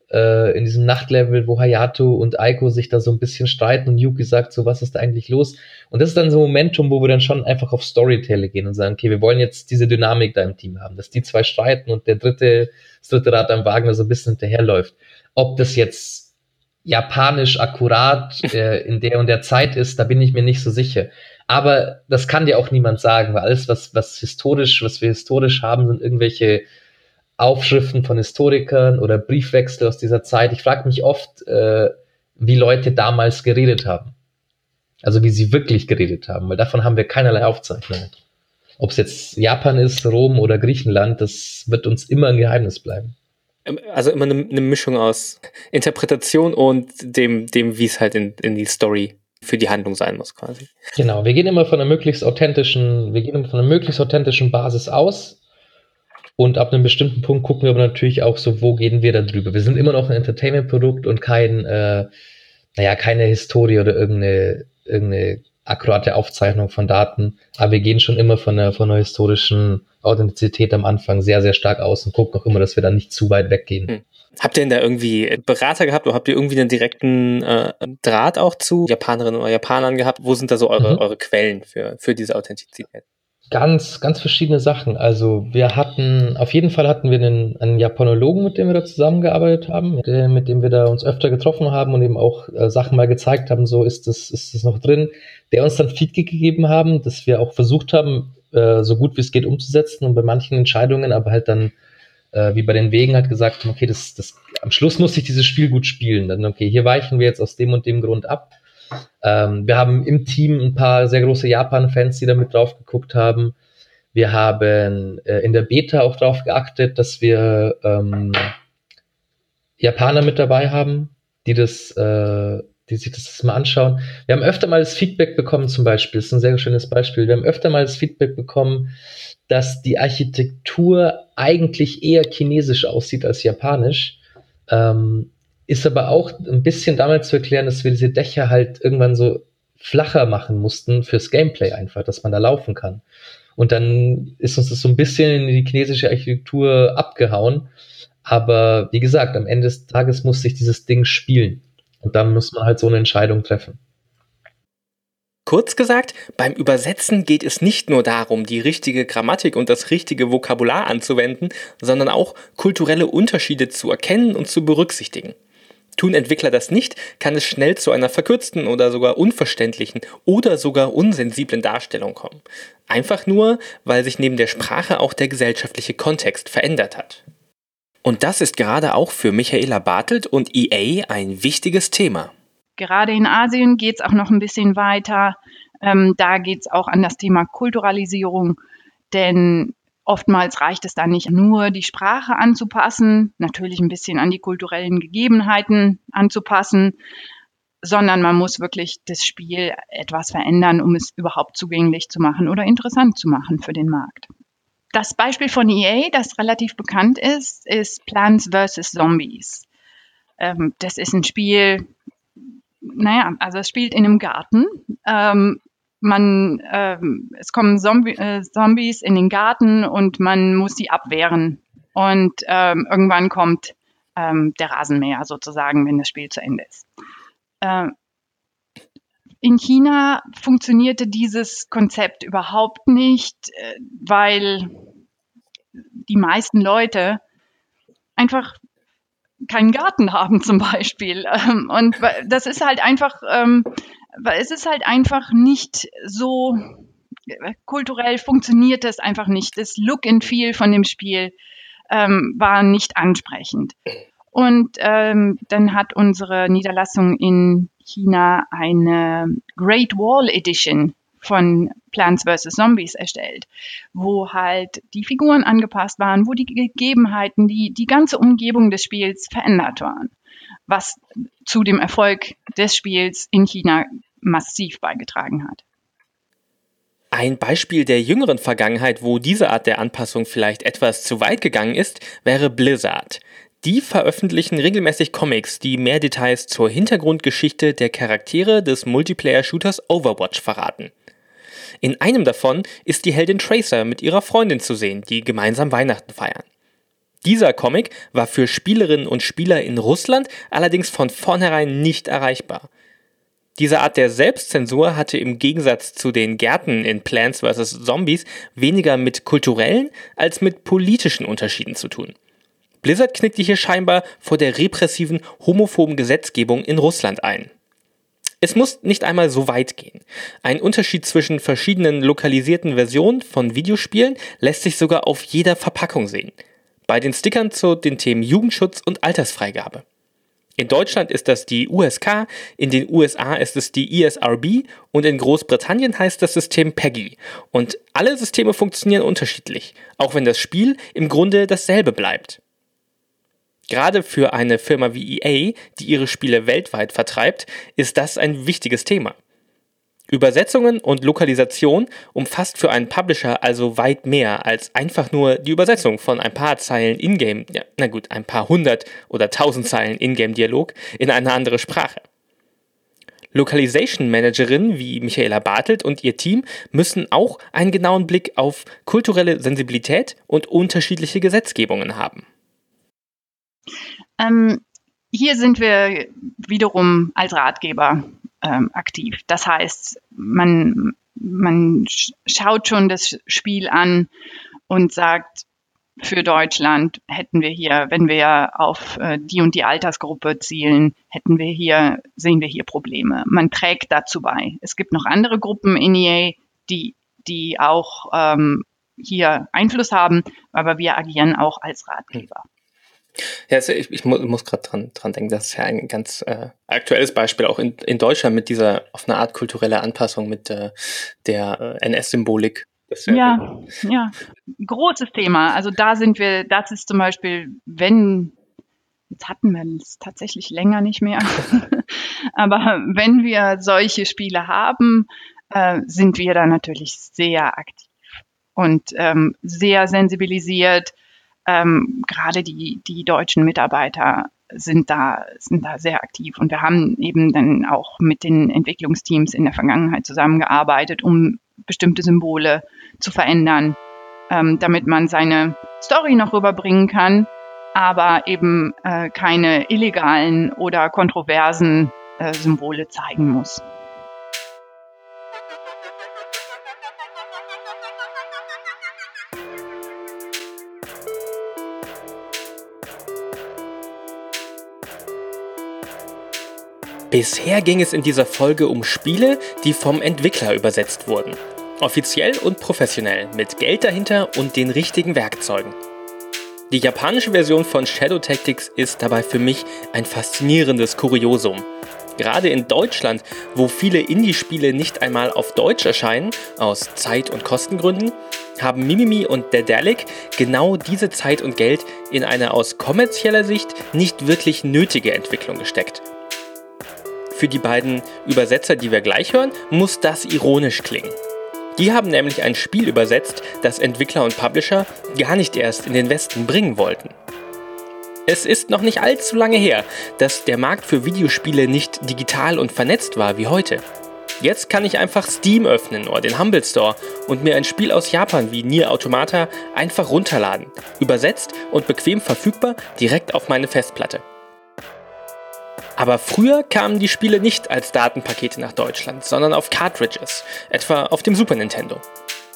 äh, in diesem Nachtlevel, wo Hayato und Aiko sich da so ein bisschen streiten und Yuki sagt so, was ist da eigentlich los? Und das ist dann so ein Momentum, wo wir dann schon einfach auf Storytelling gehen und sagen, okay, wir wollen jetzt diese Dynamik da im Team haben, dass die zwei streiten und der dritte, das dritte Rad am Wagen da so ein bisschen hinterherläuft. Ob das jetzt japanisch akkurat äh, in der und der Zeit ist, da bin ich mir nicht so sicher. Aber das kann dir auch niemand sagen, weil alles, was, was historisch, was wir historisch haben, sind irgendwelche Aufschriften von Historikern oder Briefwechsel aus dieser Zeit. Ich frage mich oft, äh, wie Leute damals geredet haben. Also wie sie wirklich geredet haben, weil davon haben wir keinerlei Aufzeichnungen. Ob es jetzt Japan ist, Rom oder Griechenland, das wird uns immer ein Geheimnis bleiben. Ähm, also immer eine, eine Mischung aus Interpretation und dem, dem wie es halt in, in die Story für die Handlung sein muss, quasi. Genau, wir gehen immer von einer möglichst authentischen, wir gehen immer von einer möglichst authentischen Basis aus und ab einem bestimmten Punkt gucken wir aber natürlich auch so, wo gehen wir da drüber. Wir sind immer noch ein Entertainment-Produkt und kein, äh, naja, keine Historie oder irgendeine, irgendeine akkurate Aufzeichnung von Daten. Aber wir gehen schon immer von einer, von einer historischen Authentizität am Anfang sehr, sehr stark aus und gucken auch immer, dass wir da nicht zu weit weggehen. Hm. Habt ihr denn da irgendwie Berater gehabt oder habt ihr irgendwie einen direkten äh, Draht auch zu Japanerinnen oder Japanern gehabt? Wo sind da so eure, mhm. eure Quellen für, für diese Authentizität? Ganz, ganz verschiedene Sachen. Also wir hatten, auf jeden Fall hatten wir einen, einen Japanologen, mit dem wir da zusammengearbeitet haben, mit dem, mit dem wir da uns öfter getroffen haben und eben auch äh, Sachen mal gezeigt haben, so ist das, ist das noch drin, der uns dann Feedback gegeben haben, dass wir auch versucht haben, äh, so gut wie es geht umzusetzen und bei manchen Entscheidungen aber halt dann, äh, wie bei den Wegen halt gesagt, okay, das, das, am Schluss muss ich dieses Spiel gut spielen. Dann, okay, hier weichen wir jetzt aus dem und dem Grund ab ähm, wir haben im Team ein paar sehr große Japan-Fans, die da mit drauf geguckt haben. Wir haben äh, in der Beta auch darauf geachtet, dass wir ähm, Japaner mit dabei haben, die das, äh, die sich das mal anschauen. Wir haben öfter mal das Feedback bekommen, zum Beispiel, das ist ein sehr schönes Beispiel. Wir haben öfter mal das Feedback bekommen, dass die Architektur eigentlich eher chinesisch aussieht als japanisch. Ähm, ist aber auch ein bisschen damit zu erklären, dass wir diese Dächer halt irgendwann so flacher machen mussten fürs Gameplay einfach, dass man da laufen kann. Und dann ist uns das so ein bisschen in die chinesische Architektur abgehauen. Aber wie gesagt, am Ende des Tages muss sich dieses Ding spielen. Und dann muss man halt so eine Entscheidung treffen. Kurz gesagt, beim Übersetzen geht es nicht nur darum, die richtige Grammatik und das richtige Vokabular anzuwenden, sondern auch kulturelle Unterschiede zu erkennen und zu berücksichtigen. Tun Entwickler das nicht, kann es schnell zu einer verkürzten oder sogar unverständlichen oder sogar unsensiblen Darstellung kommen. Einfach nur, weil sich neben der Sprache auch der gesellschaftliche Kontext verändert hat. Und das ist gerade auch für Michaela Bartelt und EA ein wichtiges Thema. Gerade in Asien geht es auch noch ein bisschen weiter. Ähm, da geht es auch an das Thema Kulturalisierung, denn Oftmals reicht es dann nicht nur, die Sprache anzupassen, natürlich ein bisschen an die kulturellen Gegebenheiten anzupassen, sondern man muss wirklich das Spiel etwas verändern, um es überhaupt zugänglich zu machen oder interessant zu machen für den Markt. Das Beispiel von EA, das relativ bekannt ist, ist Plants vs. Zombies. Ähm, das ist ein Spiel, naja, also es spielt in einem Garten. Ähm, man, ähm, es kommen Zombie, äh, Zombies in den Garten und man muss sie abwehren. Und ähm, irgendwann kommt ähm, der Rasenmäher sozusagen, wenn das Spiel zu Ende ist. Äh, in China funktionierte dieses Konzept überhaupt nicht, äh, weil die meisten Leute einfach keinen Garten haben zum Beispiel. Ähm, und das ist halt einfach, ähm, es ist halt einfach nicht so kulturell funktioniert das einfach nicht. Das Look and Feel von dem Spiel ähm, war nicht ansprechend. Und dann hat unsere Niederlassung in China eine Great Wall Edition von Plants vs. Zombies erstellt, wo halt die Figuren angepasst waren, wo die Gegebenheiten, die, die ganze Umgebung des Spiels verändert waren, was zu dem Erfolg des Spiels in China massiv beigetragen hat. Ein Beispiel der jüngeren Vergangenheit, wo diese Art der Anpassung vielleicht etwas zu weit gegangen ist, wäre Blizzard. Die veröffentlichen regelmäßig Comics, die mehr Details zur Hintergrundgeschichte der Charaktere des Multiplayer-Shooters Overwatch verraten. In einem davon ist die Heldin Tracer mit ihrer Freundin zu sehen, die gemeinsam Weihnachten feiern. Dieser Comic war für Spielerinnen und Spieler in Russland allerdings von vornherein nicht erreichbar. Diese Art der Selbstzensur hatte im Gegensatz zu den Gärten in Plants vs. Zombies weniger mit kulturellen als mit politischen Unterschieden zu tun. Blizzard knickte hier scheinbar vor der repressiven, homophoben Gesetzgebung in Russland ein. Es muss nicht einmal so weit gehen. Ein Unterschied zwischen verschiedenen lokalisierten Versionen von Videospielen lässt sich sogar auf jeder Verpackung sehen. Bei den Stickern zu den Themen Jugendschutz und Altersfreigabe. In Deutschland ist das die USK, in den USA ist es die ESRB und in Großbritannien heißt das System PEGI. Und alle Systeme funktionieren unterschiedlich, auch wenn das Spiel im Grunde dasselbe bleibt. Gerade für eine Firma wie EA, die ihre Spiele weltweit vertreibt, ist das ein wichtiges Thema. Übersetzungen und Lokalisation umfasst für einen Publisher also weit mehr als einfach nur die Übersetzung von ein paar Zeilen Ingame, ja, na gut, ein paar hundert oder tausend Zeilen Ingame-Dialog in eine andere Sprache. Localization Managerinnen wie Michaela Bartelt und ihr Team müssen auch einen genauen Blick auf kulturelle Sensibilität und unterschiedliche Gesetzgebungen haben. Ähm, hier sind wir wiederum als Ratgeber ähm, aktiv. Das heißt, man, man schaut schon das Spiel an und sagt, für Deutschland hätten wir hier, wenn wir auf äh, die und die Altersgruppe zielen, hätten wir hier, sehen wir hier Probleme. Man trägt dazu bei. Es gibt noch andere Gruppen in EA, die, die auch ähm, hier Einfluss haben, aber wir agieren auch als Ratgeber. Ja, also ich, ich muss, gerade dran, dran denken, das ist ja ein ganz äh, aktuelles Beispiel auch in, in Deutschland mit dieser auf eine Art kulturelle Anpassung mit äh, der äh, NS-Symbolik. Ja, ja, ja, großes Thema. Also da sind wir, das ist zum Beispiel, wenn, jetzt hatten wir es tatsächlich länger nicht mehr, (laughs) aber wenn wir solche Spiele haben, äh, sind wir da natürlich sehr aktiv und ähm, sehr sensibilisiert ähm, gerade die, die deutschen Mitarbeiter sind da, sind da sehr aktiv. Und wir haben eben dann auch mit den Entwicklungsteams in der Vergangenheit zusammengearbeitet, um bestimmte Symbole zu verändern, ähm, damit man seine Story noch rüberbringen kann, aber eben äh, keine illegalen oder kontroversen äh, Symbole zeigen muss. Bisher ging es in dieser Folge um Spiele, die vom Entwickler übersetzt wurden. Offiziell und professionell, mit Geld dahinter und den richtigen Werkzeugen. Die japanische Version von Shadow Tactics ist dabei für mich ein faszinierendes Kuriosum. Gerade in Deutschland, wo viele Indie-Spiele nicht einmal auf Deutsch erscheinen, aus Zeit- und Kostengründen, haben Mimimi und Dedalic genau diese Zeit und Geld in eine aus kommerzieller Sicht nicht wirklich nötige Entwicklung gesteckt für die beiden Übersetzer, die wir gleich hören, muss das ironisch klingen. Die haben nämlich ein Spiel übersetzt, das Entwickler und Publisher gar nicht erst in den Westen bringen wollten. Es ist noch nicht allzu lange her, dass der Markt für Videospiele nicht digital und vernetzt war wie heute. Jetzt kann ich einfach Steam öffnen oder den Humble Store und mir ein Spiel aus Japan wie Nier Automata einfach runterladen, übersetzt und bequem verfügbar direkt auf meine Festplatte. Aber früher kamen die Spiele nicht als Datenpakete nach Deutschland, sondern auf Cartridges, etwa auf dem Super Nintendo.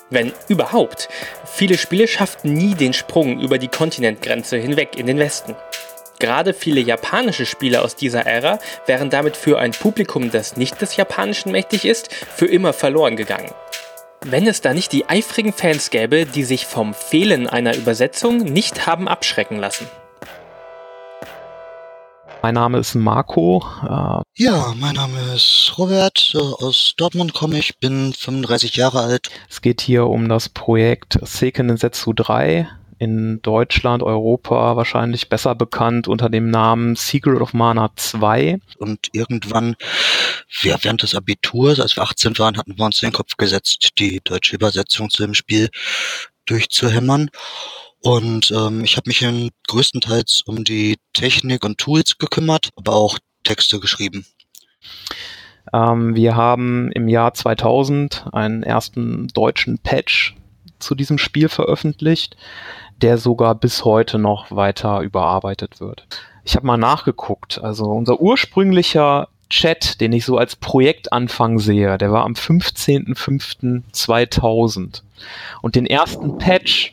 Wenn überhaupt. Viele Spiele schafften nie den Sprung über die Kontinentgrenze hinweg in den Westen. Gerade viele japanische Spiele aus dieser Ära wären damit für ein Publikum, das nicht des Japanischen mächtig ist, für immer verloren gegangen. Wenn es da nicht die eifrigen Fans gäbe, die sich vom Fehlen einer Übersetzung nicht haben abschrecken lassen. Mein Name ist Marco. Äh ja, mein Name ist Robert. Äh, aus Dortmund komme ich, bin 35 Jahre alt. Es geht hier um das Projekt Seiken Densetsu 3. In Deutschland, Europa wahrscheinlich besser bekannt unter dem Namen Secret of Mana 2. Und irgendwann, ja, während des Abiturs, als wir 18 waren, hatten wir uns in den Kopf gesetzt, die deutsche Übersetzung zu dem Spiel durchzuhämmern. Und ähm, ich habe mich in größtenteils um die Technik und Tools gekümmert, aber auch Texte geschrieben. Ähm, wir haben im Jahr 2000 einen ersten deutschen Patch zu diesem Spiel veröffentlicht, der sogar bis heute noch weiter überarbeitet wird. Ich habe mal nachgeguckt. Also unser ursprünglicher Chat, den ich so als Projektanfang sehe, der war am 15.05.2000. Und den ersten Patch,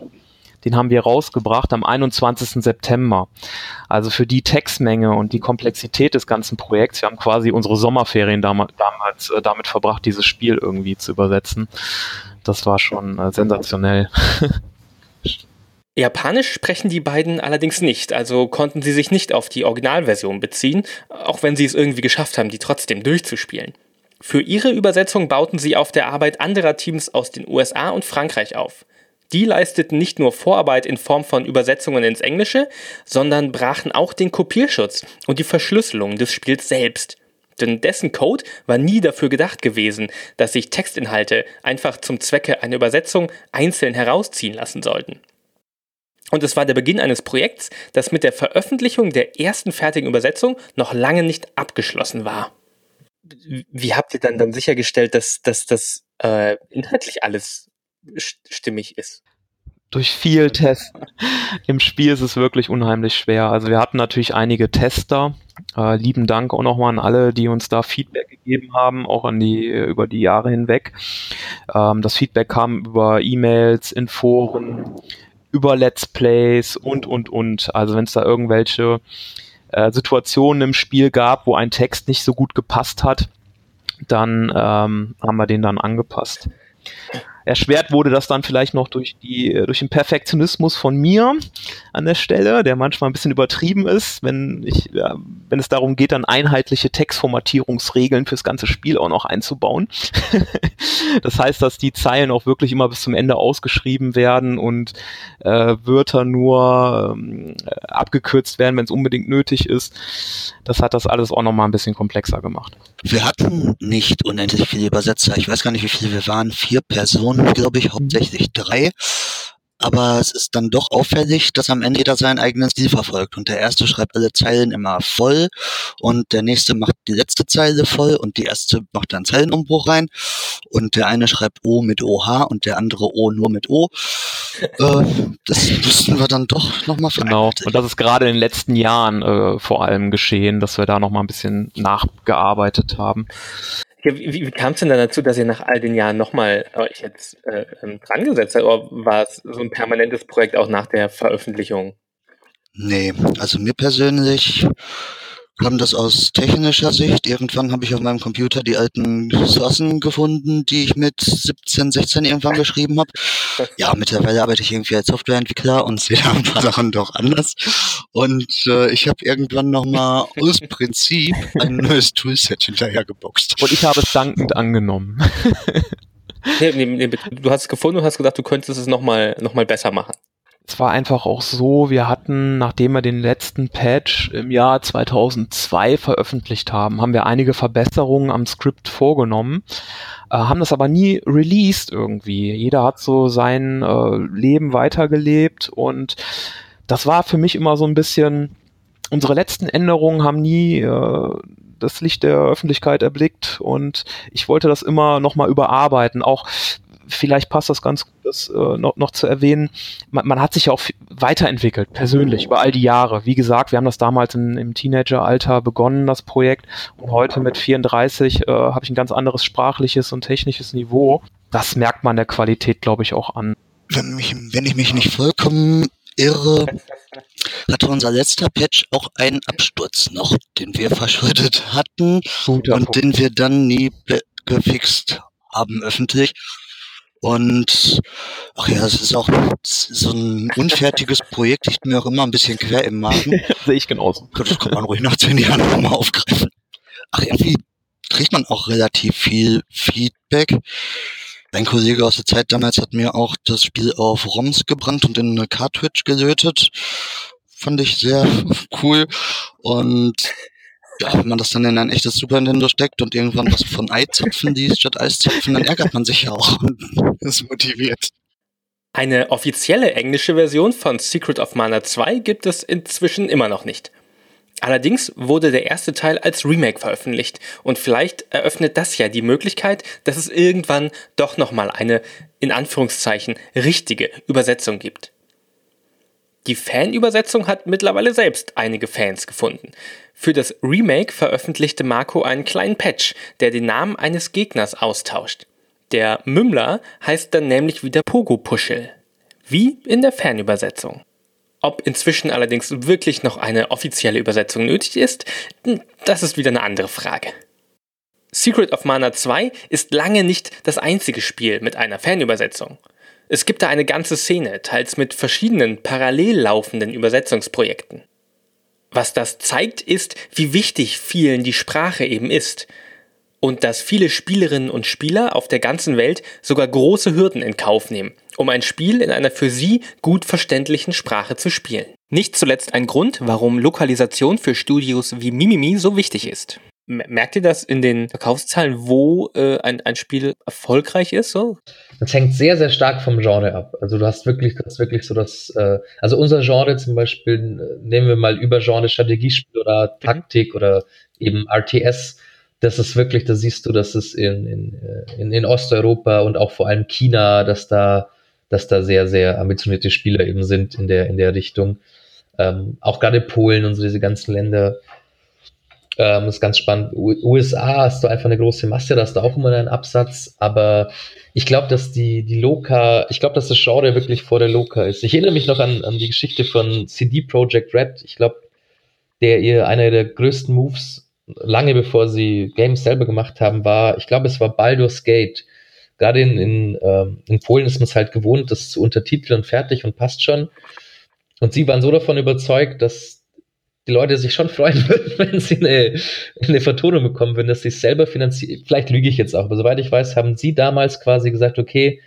den haben wir rausgebracht am 21. September. Also für die Textmenge und die Komplexität des ganzen Projekts, wir haben quasi unsere Sommerferien damals, damals äh, damit verbracht, dieses Spiel irgendwie zu übersetzen. Das war schon äh, sensationell. (laughs) Japanisch sprechen die beiden allerdings nicht, also konnten sie sich nicht auf die Originalversion beziehen, auch wenn sie es irgendwie geschafft haben, die trotzdem durchzuspielen. Für ihre Übersetzung bauten sie auf der Arbeit anderer Teams aus den USA und Frankreich auf. Die leisteten nicht nur Vorarbeit in Form von Übersetzungen ins Englische, sondern brachen auch den Kopierschutz und die Verschlüsselung des Spiels selbst. Denn dessen Code war nie dafür gedacht gewesen, dass sich Textinhalte einfach zum Zwecke einer Übersetzung einzeln herausziehen lassen sollten. Und es war der Beginn eines Projekts, das mit der Veröffentlichung der ersten fertigen Übersetzung noch lange nicht abgeschlossen war. Wie habt ihr dann, dann sichergestellt, dass, dass das äh, inhaltlich alles stimmig ist. Durch viel Testen. Im Spiel ist es wirklich unheimlich schwer. Also wir hatten natürlich einige Tester. Äh, lieben Dank auch nochmal an alle, die uns da Feedback gegeben haben, auch an die über die Jahre hinweg. Ähm, das Feedback kam über E-Mails, in Foren, über Let's Plays und und und. Also wenn es da irgendwelche äh, Situationen im Spiel gab, wo ein Text nicht so gut gepasst hat, dann ähm, haben wir den dann angepasst. Erschwert wurde das dann vielleicht noch durch die, durch den Perfektionismus von mir an der Stelle, der manchmal ein bisschen übertrieben ist, wenn ich, ja, wenn es darum geht, dann einheitliche Textformatierungsregeln fürs ganze Spiel auch noch einzubauen. (laughs) das heißt, dass die Zeilen auch wirklich immer bis zum Ende ausgeschrieben werden und äh, Wörter nur ähm, abgekürzt werden, wenn es unbedingt nötig ist. Das hat das alles auch nochmal ein bisschen komplexer gemacht. Wir hatten nicht unendlich viele Übersetzer. Ich weiß gar nicht, wie viele wir waren. Vier Personen, glaube ich, hauptsächlich drei. Aber es ist dann doch auffällig, dass am Ende jeder seinen eigenen Stil verfolgt. Und der erste schreibt alle Zeilen immer voll und der nächste macht die letzte Zeile voll und die erste macht dann Zeilenumbruch rein. Und der eine schreibt O mit OH und der andere O nur mit O. äh, das müssten wir dann doch nochmal Genau. Und das ist gerade in den letzten Jahren äh, vor allem geschehen, dass wir da nochmal ein bisschen nachgearbeitet haben. Ja, wie, wie kam es denn dann dazu, dass ihr nach all den Jahren nochmal euch jetzt äh, ähm, dran gesetzt habt? Oder war es so ein permanentes Projekt auch nach der Veröffentlichung? Nee, also mir persönlich kam das aus technischer Sicht. Irgendwann habe ich auf meinem Computer die alten Sourcen gefunden, die ich mit 17, 16 irgendwann geschrieben habe. Ja, mittlerweile arbeite ich irgendwie als Softwareentwickler und sehe da ein paar Sachen doch anders. Und äh, ich habe irgendwann nochmal aus Prinzip ein neues Toolset hinterhergeboxt. Und ich habe es dankend angenommen. nee, nee, nee, du hast es gefunden und hast gedacht, du könntest es nochmal noch mal besser machen es war einfach auch so, wir hatten, nachdem wir den letzten Patch im Jahr 2002 veröffentlicht haben, haben wir einige Verbesserungen am Skript vorgenommen, äh, haben das aber nie released irgendwie. Jeder hat so sein äh, Leben weitergelebt und das war für mich immer so ein bisschen, unsere letzten Änderungen haben nie äh, das Licht der Öffentlichkeit erblickt und ich wollte das immer nochmal überarbeiten. Auch vielleicht passt das ganz gut, das äh, noch, noch zu erwähnen, man, man hat sich ja auch weiterentwickelt, persönlich, über all die Jahre. Wie gesagt, wir haben das damals in, im Teenageralter begonnen, das Projekt. Und heute mit 34 äh, habe ich ein ganz anderes sprachliches und technisches Niveau. Das merkt man der Qualität, glaube ich, auch an. Wenn, mich, wenn ich mich nicht vollkommen irre, hatte unser letzter Patch auch einen Absturz noch, den wir (laughs) verschuldet hatten Guter und Punkt. den wir dann nie gefixt haben öffentlich. Und ach ja, es ist auch so ein unfertiges Projekt, liegt mir auch immer ein bisschen quer im Magen. (laughs) Sehe ich genauso. Das kann man ruhig nach zehn Jahren nochmal aufgreifen. Ach, irgendwie kriegt man auch relativ viel Feedback. Ein Kollege aus der Zeit damals hat mir auch das Spiel auf ROMs gebrannt und in eine Cartridge gelötet. Fand ich sehr (laughs) cool. Und ja, wenn man das dann in ein echtes Super Nintendo steckt und irgendwann was von Eizapfen liest statt Eiszapfen, dann ärgert man sich ja auch (laughs) ist motiviert. Eine offizielle englische Version von Secret of Mana 2 gibt es inzwischen immer noch nicht. Allerdings wurde der erste Teil als Remake veröffentlicht und vielleicht eröffnet das ja die Möglichkeit, dass es irgendwann doch nochmal eine, in Anführungszeichen, richtige Übersetzung gibt. Die Fanübersetzung hat mittlerweile selbst einige Fans gefunden. Für das Remake veröffentlichte Marco einen kleinen Patch, der den Namen eines Gegners austauscht. Der Mümmler heißt dann nämlich wieder Pogo-Puschel. Wie in der Fanübersetzung. Ob inzwischen allerdings wirklich noch eine offizielle Übersetzung nötig ist, das ist wieder eine andere Frage. Secret of Mana 2 ist lange nicht das einzige Spiel mit einer Fanübersetzung. Es gibt da eine ganze Szene, teils mit verschiedenen parallel laufenden Übersetzungsprojekten. Was das zeigt, ist, wie wichtig vielen die Sprache eben ist. Und dass viele Spielerinnen und Spieler auf der ganzen Welt sogar große Hürden in Kauf nehmen, um ein Spiel in einer für sie gut verständlichen Sprache zu spielen. Nicht zuletzt ein Grund, warum Lokalisation für Studios wie Mimimi so wichtig ist. Merkt ihr das in den Verkaufszahlen, wo äh, ein, ein Spiel erfolgreich ist? So? Das hängt sehr, sehr stark vom Genre ab. Also du hast wirklich, das wirklich so das, äh, also unser Genre zum Beispiel, nehmen wir mal über Genre Strategiespiel oder Taktik mhm. oder eben RTS. Das ist wirklich, da siehst du, dass es in, in, äh, in, in Osteuropa und auch vor allem China, dass da, dass da sehr, sehr ambitionierte Spieler eben sind in der, in der Richtung. Ähm, auch gerade Polen und so diese ganzen Länder ähm, ist ganz spannend. U USA hast du einfach eine große Masse, da hast du auch immer einen Absatz, aber ich glaube, dass die, die Loka, ich glaube, dass das Genre wirklich vor der Loka ist. Ich erinnere mich noch an, an die Geschichte von CD Projekt Red. Ich glaube, der ihr einer der größten Moves, lange bevor sie Games selber gemacht haben, war, ich glaube, es war Baldur's Gate. Gerade in, in, ähm, in Polen ist man es halt gewohnt, das zu untertiteln und fertig und passt schon. Und sie waren so davon überzeugt, dass die Leute sich schon freuen (laughs) würden, wenn sie eine, eine Vertonung bekommen würden, dass sie es selber finanzieren. Vielleicht lüge ich jetzt auch, aber soweit ich weiß, haben sie damals quasi gesagt, okay,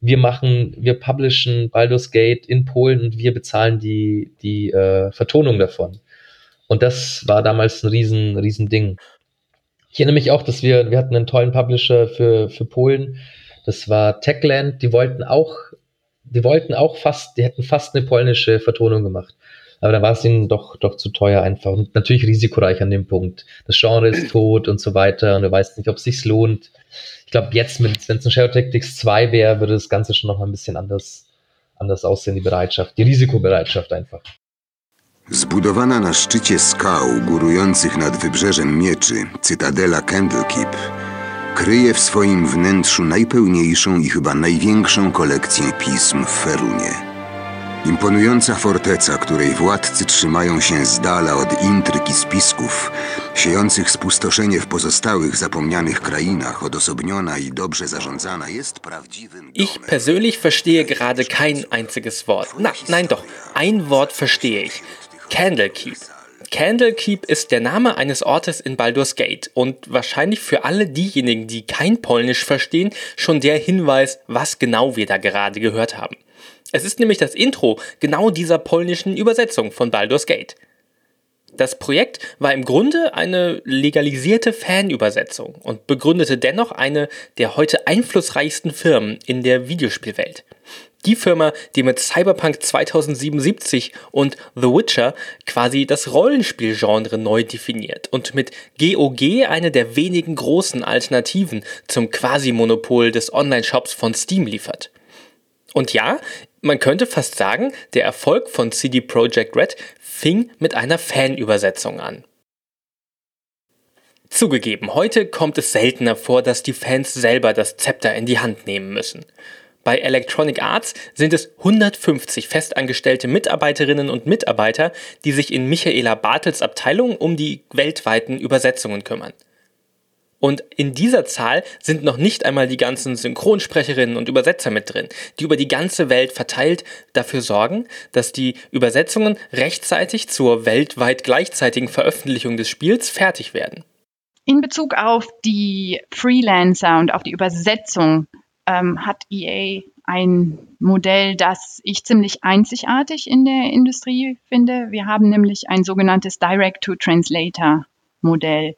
wir machen, wir publishen Baldur's Gate in Polen und wir bezahlen die, die äh, Vertonung davon. Und das war damals ein riesen, riesen Ding. Ich erinnere mich auch, dass wir, wir hatten einen tollen Publisher für, für Polen. Das war Techland. Die wollten auch, die wollten auch fast, die hätten fast eine polnische Vertonung gemacht. Aber da war es ihnen doch, doch zu teuer einfach und natürlich risikoreich an dem Punkt. Das Genre ist tot und so weiter und du weißt nicht, ob es sich lohnt. Ich glaube, jetzt, wenn es ein Shadow Tactics 2 wäre, würde das Ganze schon noch mal ein bisschen anders, anders aussehen, die Bereitschaft, die Risikobereitschaft einfach. Zbudowana na szczycie skał górujących nad wybrzeżem mieczy, cytadela Candlekeep kryje w swoim wnętrzu najpełniejszą i chyba największą kolekcję pism w Ferunie. Imponująca forteca, której władcy trzymają się z dala od intryg i spisków, siejących spustoszenie w pozostałych zapomnianych krainach, odosobniona i dobrze zarządzana, jest prawdziwym Ich persönlich verstehe gerade kein einziges Wort. Na, nein doch, ein Wort verstehe ich. Candlekeep. Candlekeep ist der Name eines Ortes in Baldur's Gate und wahrscheinlich für alle diejenigen, die kein Polnisch verstehen, schon der Hinweis, was genau wir da gerade gehört haben. Es ist nämlich das Intro genau dieser polnischen Übersetzung von Baldur's Gate. Das Projekt war im Grunde eine legalisierte Fanübersetzung und begründete dennoch eine der heute einflussreichsten Firmen in der Videospielwelt. Die Firma, die mit Cyberpunk 2077 und The Witcher quasi das Rollenspielgenre neu definiert und mit GOG eine der wenigen großen Alternativen zum Quasi-Monopol des Online-Shops von Steam liefert. Und ja, man könnte fast sagen, der Erfolg von CD Projekt Red fing mit einer Fanübersetzung an. Zugegeben, heute kommt es seltener vor, dass die Fans selber das Zepter in die Hand nehmen müssen. Bei Electronic Arts sind es 150 festangestellte Mitarbeiterinnen und Mitarbeiter, die sich in Michaela Bartels Abteilung um die weltweiten Übersetzungen kümmern. Und in dieser Zahl sind noch nicht einmal die ganzen Synchronsprecherinnen und Übersetzer mit drin, die über die ganze Welt verteilt dafür sorgen, dass die Übersetzungen rechtzeitig zur weltweit gleichzeitigen Veröffentlichung des Spiels fertig werden. In Bezug auf die Freelancer und auf die Übersetzung ähm, hat EA ein Modell, das ich ziemlich einzigartig in der Industrie finde. Wir haben nämlich ein sogenanntes Direct-to-Translator-Modell.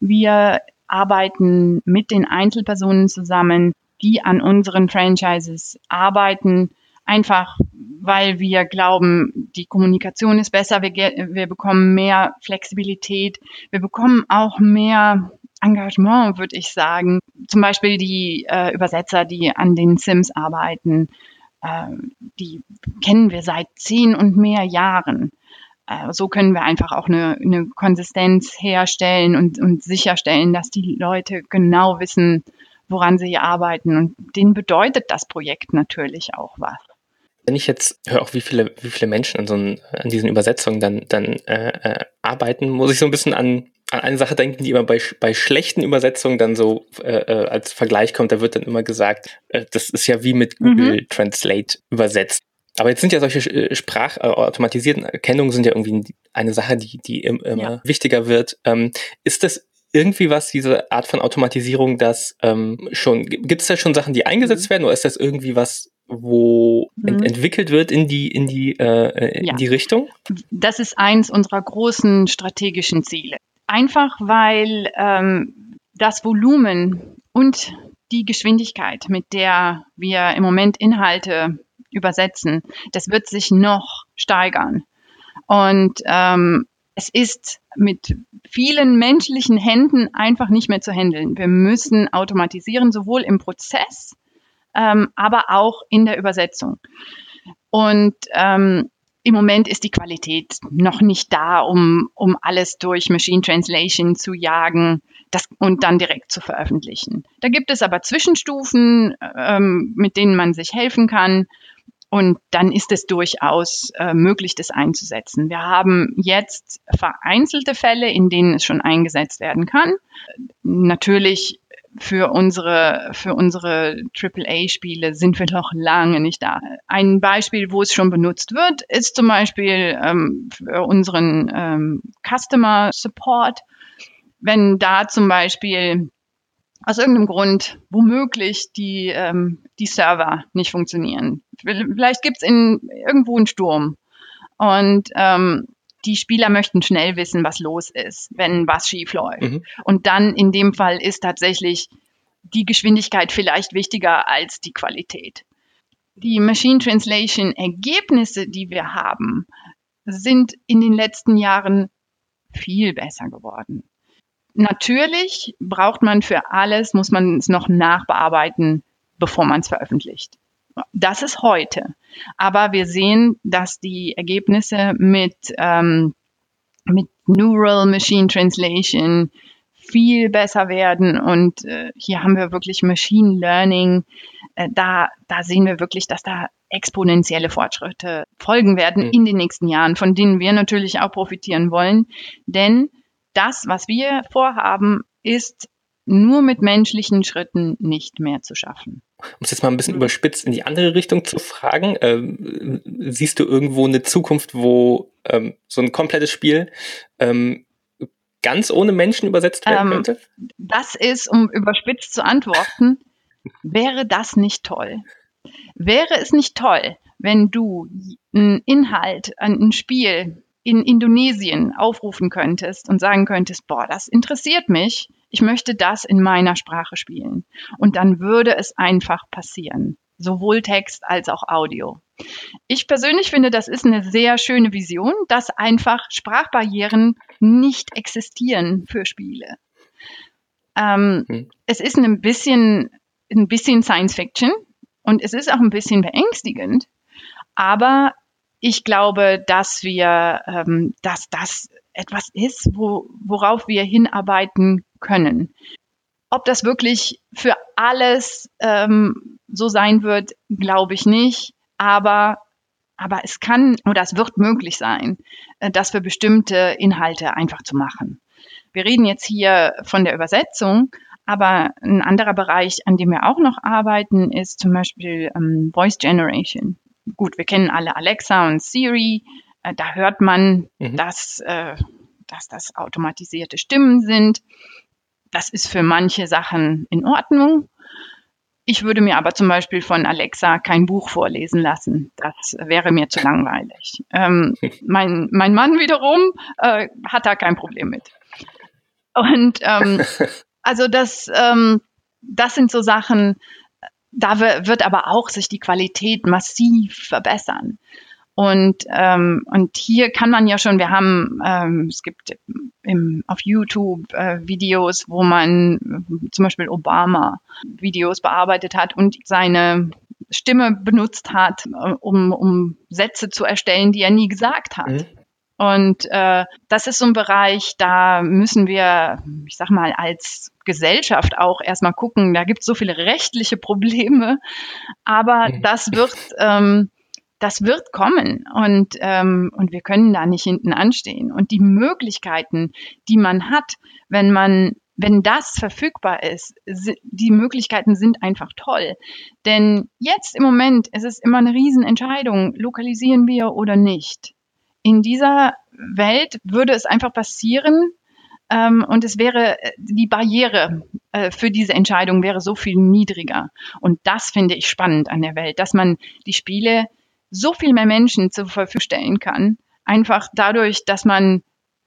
Wir arbeiten mit den Einzelpersonen zusammen, die an unseren Franchises arbeiten, einfach weil wir glauben, die Kommunikation ist besser, wir, wir bekommen mehr Flexibilität, wir bekommen auch mehr Engagement, würde ich sagen. Zum Beispiel die äh, Übersetzer, die an den Sims arbeiten, äh, die kennen wir seit zehn und mehr Jahren. Äh, so können wir einfach auch eine, eine Konsistenz herstellen und, und sicherstellen, dass die Leute genau wissen, woran sie arbeiten. Und denen bedeutet das Projekt natürlich auch was wenn ich jetzt höre, auch wie viele, wie viele Menschen an, so einen, an diesen Übersetzungen dann, dann äh, äh, arbeiten, muss ich so ein bisschen an, an eine Sache denken, die immer bei, bei schlechten Übersetzungen dann so äh, äh, als Vergleich kommt. Da wird dann immer gesagt, äh, das ist ja wie mit Google mhm. Translate übersetzt. Aber jetzt sind ja solche äh, sprachautomatisierten Erkennungen sind ja irgendwie eine Sache, die, die immer ja. wichtiger wird. Ähm, ist das irgendwie was, diese Art von Automatisierung, das ähm, schon, gibt es da schon Sachen, die eingesetzt mhm. werden, oder ist das irgendwie was, wo mhm. ent entwickelt wird in die, in die, äh, in ja. die Richtung? Das ist eins unserer großen strategischen Ziele. Einfach weil ähm, das Volumen und die Geschwindigkeit, mit der wir im Moment Inhalte übersetzen, das wird sich noch steigern. Und ähm, es ist mit vielen menschlichen Händen einfach nicht mehr zu handeln. Wir müssen automatisieren, sowohl im Prozess ähm, aber auch in der Übersetzung. Und ähm, im Moment ist die Qualität noch nicht da, um, um alles durch Machine Translation zu jagen das, und dann direkt zu veröffentlichen. Da gibt es aber Zwischenstufen, ähm, mit denen man sich helfen kann. Und dann ist es durchaus äh, möglich, das einzusetzen. Wir haben jetzt vereinzelte Fälle, in denen es schon eingesetzt werden kann. Natürlich für unsere, für unsere AAA-Spiele sind wir noch lange nicht da. Ein Beispiel, wo es schon benutzt wird, ist zum Beispiel ähm, für unseren ähm, Customer Support. Wenn da zum Beispiel aus irgendeinem Grund womöglich die, ähm, die Server nicht funktionieren. Vielleicht gibt es irgendwo einen Sturm. Und ähm, die Spieler möchten schnell wissen, was los ist, wenn was schief läuft. Mhm. Und dann in dem Fall ist tatsächlich die Geschwindigkeit vielleicht wichtiger als die Qualität. Die Machine Translation Ergebnisse, die wir haben, sind in den letzten Jahren viel besser geworden. Natürlich braucht man für alles, muss man es noch nachbearbeiten, bevor man es veröffentlicht. Das ist heute. Aber wir sehen, dass die Ergebnisse mit, ähm, mit Neural Machine Translation viel besser werden. Und äh, hier haben wir wirklich Machine Learning. Äh, da, da sehen wir wirklich, dass da exponentielle Fortschritte folgen werden mhm. in den nächsten Jahren, von denen wir natürlich auch profitieren wollen. Denn das, was wir vorhaben, ist nur mit menschlichen Schritten nicht mehr zu schaffen. Um es jetzt mal ein bisschen überspitzt in die andere Richtung zu fragen, ähm, siehst du irgendwo eine Zukunft, wo ähm, so ein komplettes Spiel ähm, ganz ohne Menschen übersetzt werden ähm, könnte? Das ist, um überspitzt zu antworten, (laughs) wäre das nicht toll? Wäre es nicht toll, wenn du einen Inhalt, ein Spiel in Indonesien aufrufen könntest und sagen könntest, boah, das interessiert mich, ich möchte das in meiner Sprache spielen. Und dann würde es einfach passieren. Sowohl Text als auch Audio. Ich persönlich finde, das ist eine sehr schöne Vision, dass einfach Sprachbarrieren nicht existieren für Spiele. Ähm, hm. Es ist ein bisschen, ein bisschen Science Fiction, Und es ist auch ein bisschen beängstigend, aber ich glaube, dass wir, ähm, dass das etwas ist, wo, worauf wir hinarbeiten können. Ob das wirklich für alles ähm, so sein wird, glaube ich nicht. Aber, aber es kann oder es wird möglich sein, äh, das für bestimmte Inhalte einfach zu machen. Wir reden jetzt hier von der Übersetzung, aber ein anderer Bereich, an dem wir auch noch arbeiten, ist zum Beispiel ähm, Voice Generation. Gut, wir kennen alle Alexa und Siri. Äh, da hört man, mhm. dass, äh, dass das automatisierte Stimmen sind. Das ist für manche Sachen in Ordnung. Ich würde mir aber zum Beispiel von Alexa kein Buch vorlesen lassen. Das wäre mir zu langweilig. Ähm, (laughs) mein, mein Mann wiederum äh, hat da kein Problem mit. Und ähm, (laughs) also das, ähm, das sind so Sachen, da wird aber auch sich die Qualität massiv verbessern. Und, ähm, und hier kann man ja schon, wir haben, ähm, es gibt im, auf YouTube äh, Videos, wo man äh, zum Beispiel Obama Videos bearbeitet hat und seine Stimme benutzt hat, äh, um, um Sätze zu erstellen, die er nie gesagt hat. Mhm. Und äh, das ist so ein Bereich, da müssen wir, ich sag mal, als Gesellschaft auch erstmal gucken. Da gibt es so viele rechtliche Probleme, aber mhm. das wird ähm, das wird kommen und, ähm, und wir können da nicht hinten anstehen. Und die Möglichkeiten, die man hat, wenn man wenn das verfügbar ist, die Möglichkeiten sind einfach toll. Denn jetzt im Moment ist es immer eine Riesenentscheidung, lokalisieren wir oder nicht. In dieser Welt würde es einfach passieren ähm, und es wäre, die Barriere äh, für diese Entscheidung wäre so viel niedriger. Und das finde ich spannend an der Welt, dass man die Spiele so viel mehr Menschen zur Verfügung stellen kann. Einfach dadurch, dass man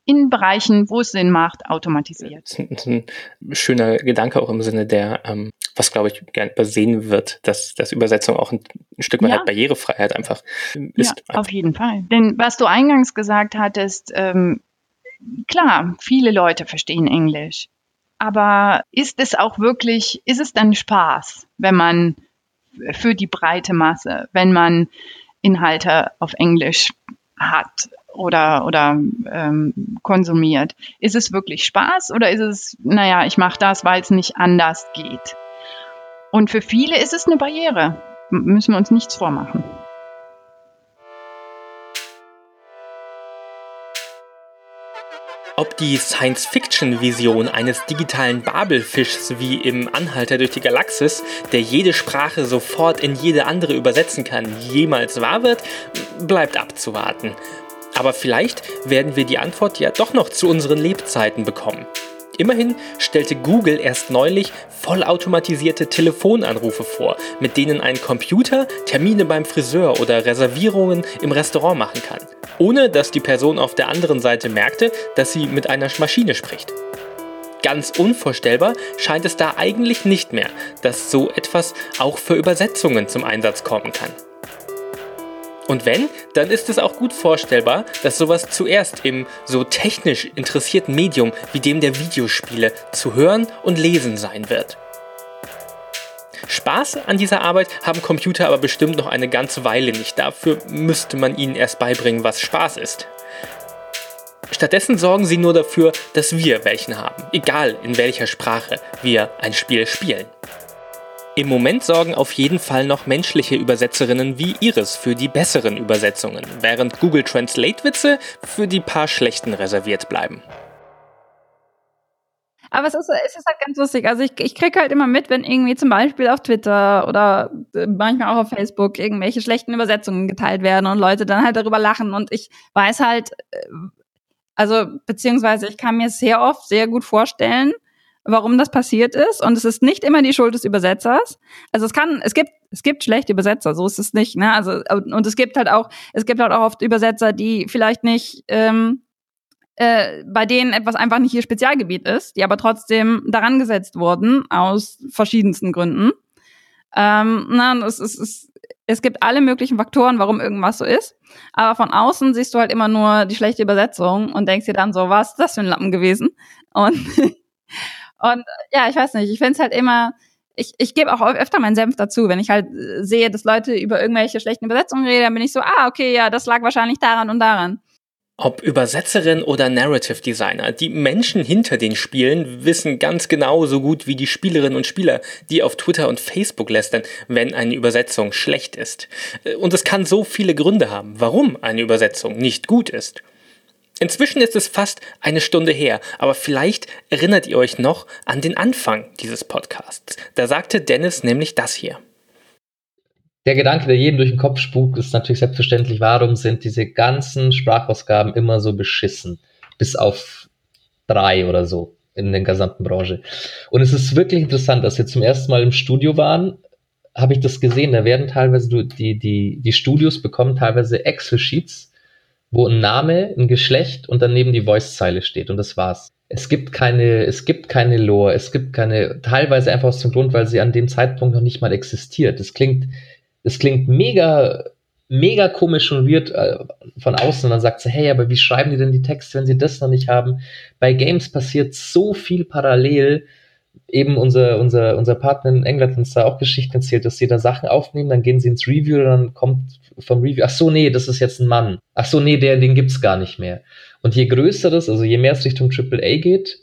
in Bereichen, wo es Sinn macht, automatisiert. Das ist ein, schöner Gedanke auch im Sinne der, ähm, was glaube ich gern übersehen wird, dass, dass Übersetzung auch ein, ein Stück weit ja. Barrierefreiheit einfach ist. Ja, auf jeden Fall. Denn was du eingangs gesagt hattest, ähm, klar, viele Leute verstehen Englisch. Aber ist es auch wirklich, ist es dann Spaß, wenn man für die breite Masse, wenn man Inhalte auf Englisch hat oder, oder ähm, konsumiert. Ist es wirklich Spaß oder ist es, naja, ich mache das, weil es nicht anders geht? Und für viele ist es eine Barriere. M müssen wir uns nichts vormachen. Ob die Science-Fiction-Vision eines digitalen Babelfischs wie im Anhalter durch die Galaxis, der jede Sprache sofort in jede andere übersetzen kann, jemals wahr wird, bleibt abzuwarten. Aber vielleicht werden wir die Antwort ja doch noch zu unseren Lebzeiten bekommen. Immerhin stellte Google erst neulich vollautomatisierte Telefonanrufe vor, mit denen ein Computer Termine beim Friseur oder Reservierungen im Restaurant machen kann, ohne dass die Person auf der anderen Seite merkte, dass sie mit einer Maschine spricht. Ganz unvorstellbar scheint es da eigentlich nicht mehr, dass so etwas auch für Übersetzungen zum Einsatz kommen kann. Und wenn, dann ist es auch gut vorstellbar, dass sowas zuerst im so technisch interessierten Medium wie dem der Videospiele zu hören und lesen sein wird. Spaß an dieser Arbeit haben Computer aber bestimmt noch eine ganze Weile nicht. Dafür müsste man ihnen erst beibringen, was Spaß ist. Stattdessen sorgen sie nur dafür, dass wir welchen haben, egal in welcher Sprache wir ein Spiel spielen. Im Moment sorgen auf jeden Fall noch menschliche Übersetzerinnen wie Iris für die besseren Übersetzungen, während Google Translate Witze für die paar schlechten reserviert bleiben. Aber es ist, es ist halt ganz lustig. Also ich, ich kriege halt immer mit, wenn irgendwie zum Beispiel auf Twitter oder äh, manchmal auch auf Facebook irgendwelche schlechten Übersetzungen geteilt werden und Leute dann halt darüber lachen. Und ich weiß halt, äh, also beziehungsweise ich kann mir sehr oft sehr gut vorstellen, warum das passiert ist. Und es ist nicht immer die Schuld des Übersetzers. Also es kann, es gibt, es gibt schlechte Übersetzer, so ist es nicht. Ne? Also und es gibt halt auch, es gibt halt auch oft Übersetzer, die vielleicht nicht, ähm, äh, bei denen etwas einfach nicht ihr Spezialgebiet ist, die aber trotzdem daran gesetzt wurden aus verschiedensten Gründen. Ähm, na, es, es, es, es gibt alle möglichen Faktoren, warum irgendwas so ist. Aber von außen siehst du halt immer nur die schlechte Übersetzung und denkst dir dann so, was ist das für ein Lappen gewesen? Und (laughs) Und ja, ich weiß nicht, ich finde es halt immer, ich, ich gebe auch öfter meinen Senf dazu, wenn ich halt äh, sehe, dass Leute über irgendwelche schlechten Übersetzungen reden, dann bin ich so, ah, okay, ja, das lag wahrscheinlich daran und daran. Ob Übersetzerin oder Narrative Designer, die Menschen hinter den Spielen wissen ganz genau so gut wie die Spielerinnen und Spieler, die auf Twitter und Facebook lästern, wenn eine Übersetzung schlecht ist. Äh, und es kann so viele Gründe haben, warum eine Übersetzung nicht gut ist. Inzwischen ist es fast eine Stunde her, aber vielleicht erinnert ihr euch noch an den Anfang dieses Podcasts. Da sagte Dennis nämlich das hier der Gedanke, der jedem durch den Kopf spukt, ist natürlich selbstverständlich, warum sind diese ganzen Sprachausgaben immer so beschissen? Bis auf drei oder so in der gesamten Branche. Und es ist wirklich interessant, dass wir zum ersten Mal im Studio waren, habe ich das gesehen. Da werden teilweise die, die, die Studios bekommen teilweise Excel-Sheets, wo ein Name, ein Geschlecht und daneben die Voice-Zeile steht. Und das war's. Es gibt keine, es gibt keine Lore, es gibt keine, teilweise einfach aus dem Grund, weil sie an dem Zeitpunkt noch nicht mal existiert. Das klingt, es klingt mega, mega komisch und weird äh, von außen. Und dann sagt sie, hey, aber wie schreiben die denn die Texte, wenn sie das noch nicht haben? Bei Games passiert so viel parallel. Eben unser, unser, unser Partner in England uns da auch Geschichten erzählt, dass sie da Sachen aufnehmen, dann gehen sie ins Review dann kommt vom Review, ach so, nee, das ist jetzt ein Mann. Ach so, nee, der, den gibt's gar nicht mehr. Und je größer das, also je mehr es Richtung AAA geht,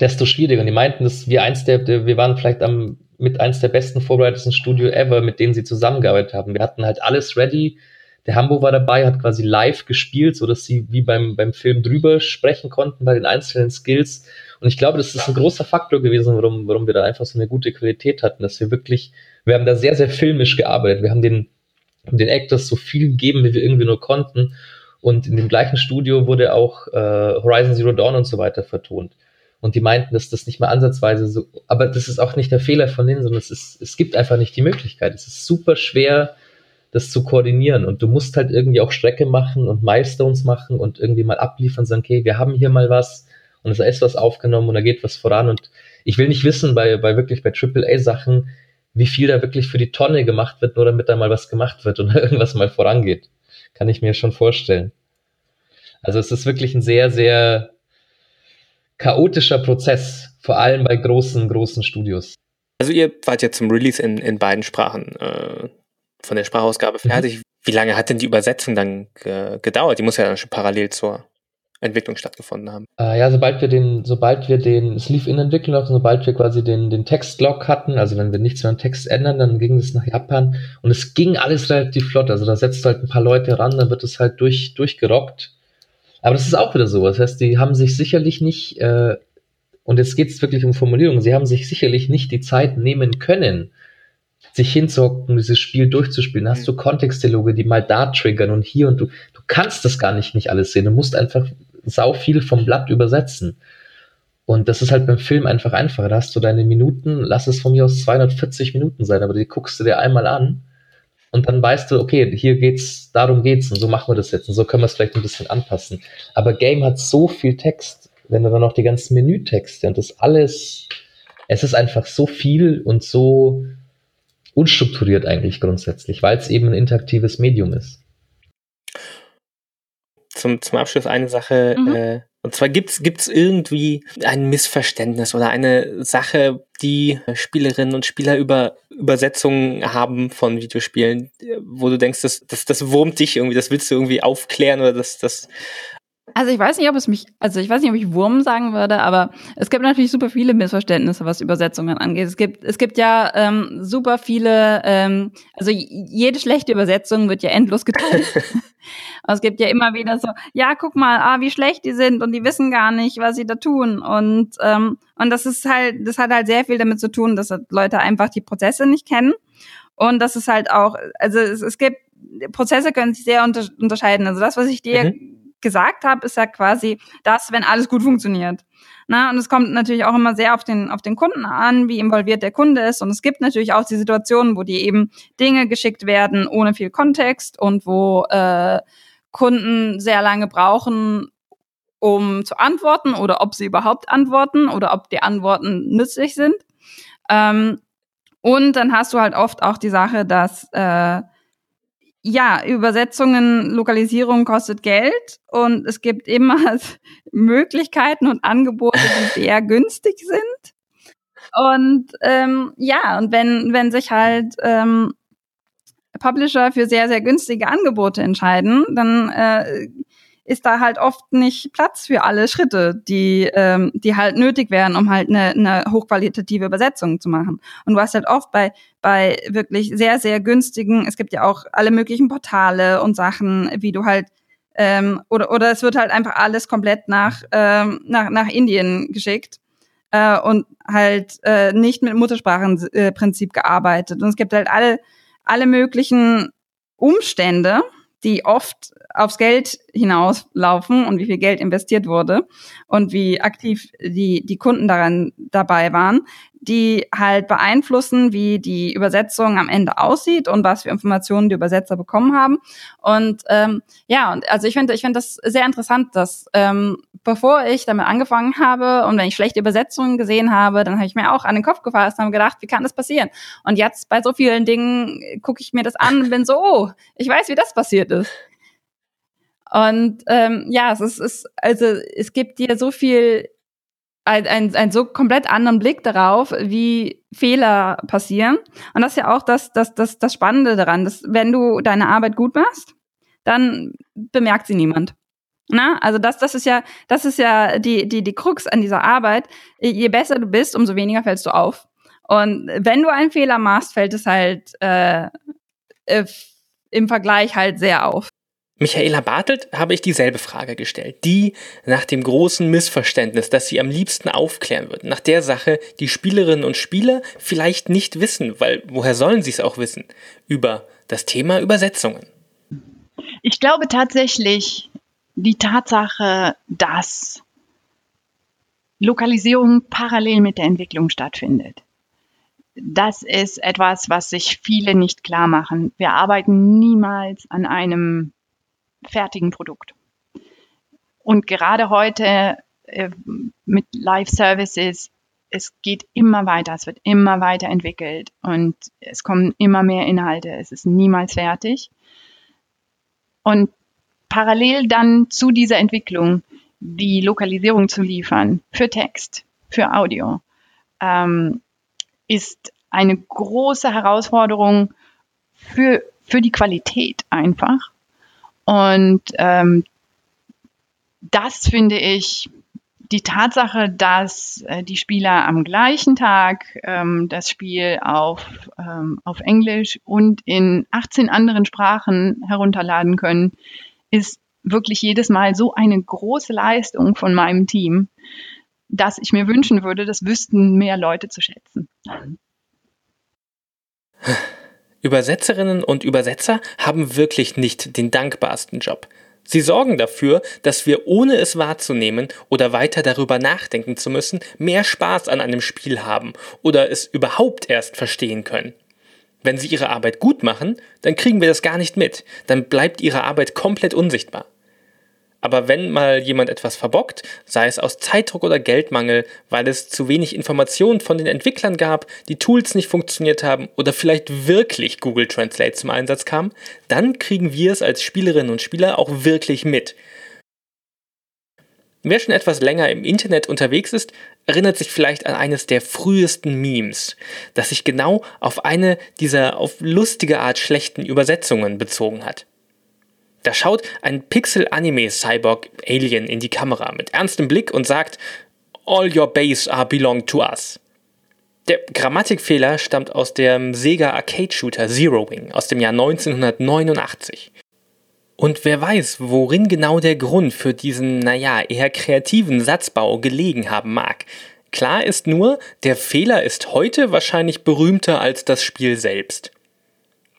desto schwieriger. Und die meinten, dass wir eins der, wir waren vielleicht am mit eins der besten vorbereiteten Studio ever, mit denen sie zusammengearbeitet haben. Wir hatten halt alles ready. Der Hambo war dabei, hat quasi live gespielt, so dass sie wie beim, beim Film drüber sprechen konnten bei den einzelnen Skills. Und ich glaube, das ist ein großer Faktor gewesen, warum, warum wir da einfach so eine gute Qualität hatten, dass wir wirklich, wir haben da sehr, sehr filmisch gearbeitet. Wir haben den, den Actors so viel gegeben, wie wir irgendwie nur konnten. Und in dem gleichen Studio wurde auch äh, Horizon Zero Dawn und so weiter vertont. Und die meinten, dass das nicht mal ansatzweise so, aber das ist auch nicht der Fehler von denen, sondern es ist, es gibt einfach nicht die Möglichkeit. Es ist super schwer, das zu koordinieren. Und du musst halt irgendwie auch Strecke machen und Milestones machen und irgendwie mal abliefern, sagen, okay, wir haben hier mal was und es ist was aufgenommen und da geht was voran. Und ich will nicht wissen, bei, bei wirklich bei AAA-Sachen, wie viel da wirklich für die Tonne gemacht wird, nur damit da mal was gemacht wird und (laughs) irgendwas mal vorangeht. Kann ich mir schon vorstellen. Also es ist wirklich ein sehr, sehr chaotischer Prozess, vor allem bei großen, großen Studios. Also ihr wart jetzt zum Release in, in beiden Sprachen äh, von der Sprachausgabe mhm. fertig. Mhm. Wie lange hat denn die Übersetzung dann äh, gedauert? Die muss ja dann schon parallel zur Entwicklung stattgefunden haben. Äh, ja, sobald wir den, sobald wir den, es lief in Entwicklung und sobald wir quasi den, den Textlog hatten, also wenn wir nichts mehr am Text ändern, dann ging es nach Japan und es ging alles relativ flott. Also da setzt halt ein paar Leute ran, dann wird es halt durch, durchgerockt. Aber das ist auch wieder so. Das heißt, die haben sich sicherlich nicht, äh, und jetzt geht es wirklich um Formulierung, sie haben sich sicherlich nicht die Zeit nehmen können, sich hinzuhocken, dieses Spiel durchzuspielen. Hast du mhm. Kontextdialoge, die mal da triggern und hier und du, du kannst das gar nicht, nicht alles sehen. Du musst einfach sau viel vom Blatt übersetzen. Und das ist halt beim Film einfach einfacher. Da hast du deine Minuten, lass es von mir aus 240 Minuten sein, aber die guckst du dir einmal an und dann weißt du, okay, hier geht's, darum geht's und so machen wir das jetzt und so können wir es vielleicht ein bisschen anpassen. Aber Game hat so viel Text, wenn du dann noch die ganzen Menütexte und das alles, es ist einfach so viel und so unstrukturiert eigentlich grundsätzlich, weil es eben ein interaktives Medium ist. Zum, zum Abschluss eine Sache, mhm. äh, und zwar gibt's gibt's irgendwie ein Missverständnis oder eine Sache, die Spielerinnen und Spieler über Übersetzungen haben von Videospielen, wo du denkst, das, das, das wurmt dich irgendwie, das willst du irgendwie aufklären oder das, das also ich weiß nicht, ob es mich, also ich weiß nicht, ob ich Wurm sagen würde, aber es gibt natürlich super viele Missverständnisse, was Übersetzungen angeht. Es gibt, es gibt ja ähm, super viele, ähm, also jede schlechte Übersetzung wird ja endlos geteilt. (laughs) es gibt ja immer wieder so, ja, guck mal, ah, wie schlecht die sind und die wissen gar nicht, was sie da tun. Und, ähm, und das ist halt, das hat halt sehr viel damit zu tun, dass Leute einfach die Prozesse nicht kennen. Und das ist halt auch, also es, es gibt, Prozesse können sich sehr unter, unterscheiden. Also das, was ich dir mhm gesagt habe, ist ja quasi das, wenn alles gut funktioniert. Na, und es kommt natürlich auch immer sehr auf den, auf den Kunden an, wie involviert der Kunde ist. Und es gibt natürlich auch die Situationen, wo die eben Dinge geschickt werden ohne viel Kontext und wo äh, Kunden sehr lange brauchen, um zu antworten oder ob sie überhaupt antworten oder ob die Antworten nützlich sind. Ähm, und dann hast du halt oft auch die Sache, dass äh, ja, Übersetzungen, Lokalisierung kostet Geld und es gibt immer (laughs) Möglichkeiten und Angebote, die sehr günstig sind. Und ähm, ja, und wenn, wenn sich halt ähm, Publisher für sehr, sehr günstige Angebote entscheiden, dann äh, ist da halt oft nicht Platz für alle Schritte, die, ähm, die halt nötig wären, um halt eine, eine hochqualitative Übersetzung zu machen. Und du hast halt oft bei, bei wirklich sehr, sehr günstigen, es gibt ja auch alle möglichen Portale und Sachen, wie du halt ähm, oder, oder es wird halt einfach alles komplett nach, ähm, nach, nach Indien geschickt äh, und halt äh, nicht mit Muttersprachenprinzip gearbeitet. Und es gibt halt alle, alle möglichen Umstände, die oft aufs Geld hinauslaufen und wie viel Geld investiert wurde und wie aktiv die, die Kunden daran dabei waren, die halt beeinflussen, wie die Übersetzung am Ende aussieht und was für Informationen die Übersetzer bekommen haben. Und ähm, ja, und also ich finde, ich finde das sehr interessant, dass ähm, bevor ich damit angefangen habe und wenn ich schlechte Übersetzungen gesehen habe, dann habe ich mir auch an den Kopf gefasst und habe gedacht, wie kann das passieren? Und jetzt bei so vielen Dingen gucke ich mir das an und bin so, oh, ich weiß, wie das passiert ist. Und ähm, ja, es ist, ist also es gibt dir so viel ein, ein, ein so komplett anderen Blick darauf, wie Fehler passieren. Und das ist ja auch das, das, das, das Spannende daran, dass wenn du deine Arbeit gut machst, dann bemerkt sie niemand. Na, also das, das ist ja, das ist ja die, die, die Krux an dieser Arbeit. Je besser du bist, umso weniger fällst du auf. Und wenn du einen Fehler machst, fällt es halt äh, äh im Vergleich halt sehr auf. Michaela Bartelt habe ich dieselbe Frage gestellt. Die nach dem großen Missverständnis, das sie am liebsten aufklären würden. Nach der Sache, die Spielerinnen und Spieler vielleicht nicht wissen, weil woher sollen sie es auch wissen? Über das Thema Übersetzungen. Ich glaube tatsächlich, die Tatsache, dass Lokalisierung parallel mit der Entwicklung stattfindet. Das ist etwas, was sich viele nicht klar machen. Wir arbeiten niemals an einem fertigen Produkt. Und gerade heute äh, mit Live Services, es geht immer weiter, es wird immer weiter entwickelt und es kommen immer mehr Inhalte, es ist niemals fertig. Und parallel dann zu dieser Entwicklung die Lokalisierung zu liefern für Text, für Audio, ähm, ist eine große Herausforderung für, für die Qualität einfach. Und ähm, das finde ich die Tatsache, dass äh, die Spieler am gleichen Tag ähm, das Spiel auf, ähm, auf Englisch und in 18 anderen Sprachen herunterladen können, ist wirklich jedes Mal so eine große Leistung von meinem Team, dass ich mir wünschen würde, das wüssten mehr Leute zu schätzen. (laughs) Übersetzerinnen und Übersetzer haben wirklich nicht den dankbarsten Job. Sie sorgen dafür, dass wir ohne es wahrzunehmen oder weiter darüber nachdenken zu müssen, mehr Spaß an einem Spiel haben oder es überhaupt erst verstehen können. Wenn sie ihre Arbeit gut machen, dann kriegen wir das gar nicht mit, dann bleibt ihre Arbeit komplett unsichtbar. Aber wenn mal jemand etwas verbockt, sei es aus Zeitdruck oder Geldmangel, weil es zu wenig Informationen von den Entwicklern gab, die Tools nicht funktioniert haben oder vielleicht wirklich Google Translate zum Einsatz kam, dann kriegen wir es als Spielerinnen und Spieler auch wirklich mit. Wer schon etwas länger im Internet unterwegs ist, erinnert sich vielleicht an eines der frühesten Memes, das sich genau auf eine dieser auf lustige Art schlechten Übersetzungen bezogen hat. Da schaut ein Pixel-Anime-Cyborg-Alien in die Kamera mit ernstem Blick und sagt, All your base are belong to us. Der Grammatikfehler stammt aus dem Sega Arcade-Shooter Zero Wing aus dem Jahr 1989. Und wer weiß, worin genau der Grund für diesen, naja, eher kreativen Satzbau gelegen haben mag. Klar ist nur, der Fehler ist heute wahrscheinlich berühmter als das Spiel selbst.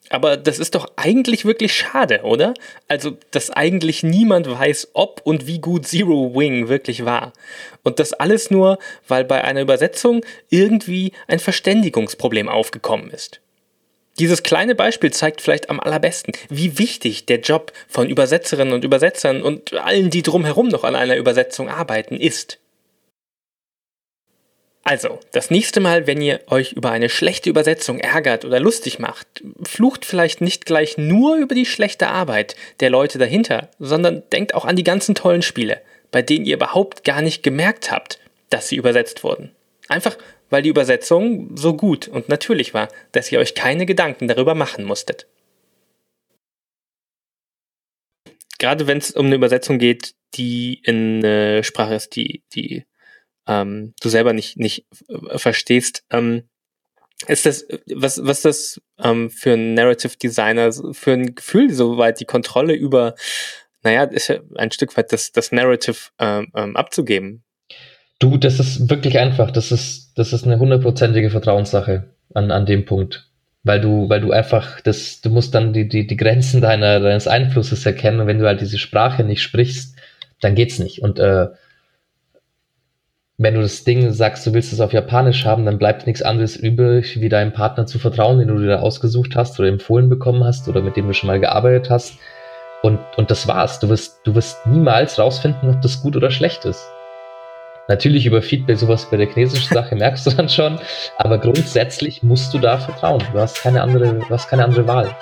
Aber das ist doch eigentlich wirklich schade, oder? Also, dass eigentlich niemand weiß, ob und wie gut Zero Wing wirklich war. Und das alles nur, weil bei einer Übersetzung irgendwie ein Verständigungsproblem aufgekommen ist. Dieses kleine Beispiel zeigt vielleicht am allerbesten, wie wichtig der Job von Übersetzerinnen und Übersetzern und allen, die drumherum noch an einer Übersetzung arbeiten, ist. Also, das nächste Mal, wenn ihr euch über eine schlechte Übersetzung ärgert oder lustig macht, flucht vielleicht nicht gleich nur über die schlechte Arbeit der Leute dahinter, sondern denkt auch an die ganzen tollen Spiele, bei denen ihr überhaupt gar nicht gemerkt habt, dass sie übersetzt wurden. Einfach weil die Übersetzung so gut und natürlich war, dass ihr euch keine Gedanken darüber machen musstet. Gerade wenn es um eine Übersetzung geht, die in eine Sprache ist, die, die ähm, du selber nicht, nicht äh, verstehst, ähm, ist das, was, was das ähm, für ein Narrative Designer für ein Gefühl, soweit die Kontrolle über, naja, ist ja ein Stück weit das, das Narrative ähm, ähm, abzugeben? Du, das ist wirklich einfach. Das ist, das ist eine hundertprozentige Vertrauenssache an, an dem Punkt. Weil du, weil du einfach, das, du musst dann die, die, die Grenzen deiner, deines Einflusses erkennen und wenn du halt diese Sprache nicht sprichst, dann geht's nicht. Und äh, wenn du das Ding sagst, du willst es auf Japanisch haben, dann bleibt nichts anderes übrig, wie deinem Partner zu vertrauen, den du dir ausgesucht hast oder empfohlen bekommen hast oder mit dem du schon mal gearbeitet hast. Und, und das war's. Du wirst, du wirst niemals rausfinden, ob das gut oder schlecht ist. Natürlich über Feedback, sowas bei der chinesischen Sache (laughs) merkst du dann schon, aber grundsätzlich musst du da vertrauen. Du hast keine andere, du hast keine andere Wahl.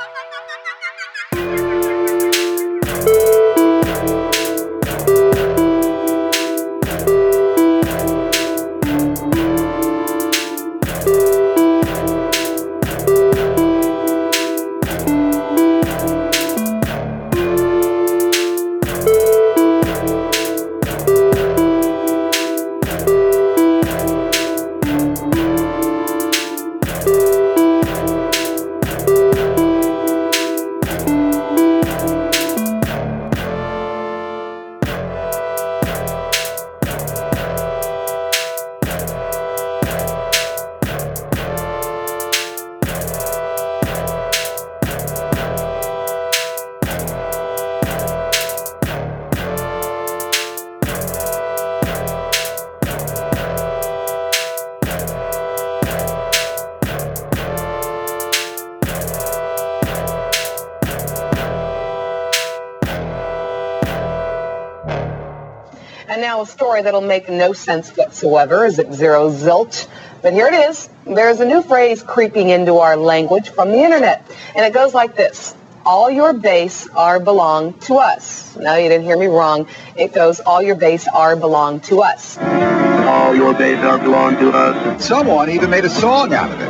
Make no sense whatsoever. Is it zero zilt? But here it is. There's a new phrase creeping into our language from the internet. And it goes like this. All your base are belong to us. No, you didn't hear me wrong. It goes, all your base are belong to us. All your base are belong to us. Someone even made a song out of it.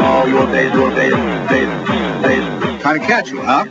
All your base, your base, base, base. Kind of catchy, huh?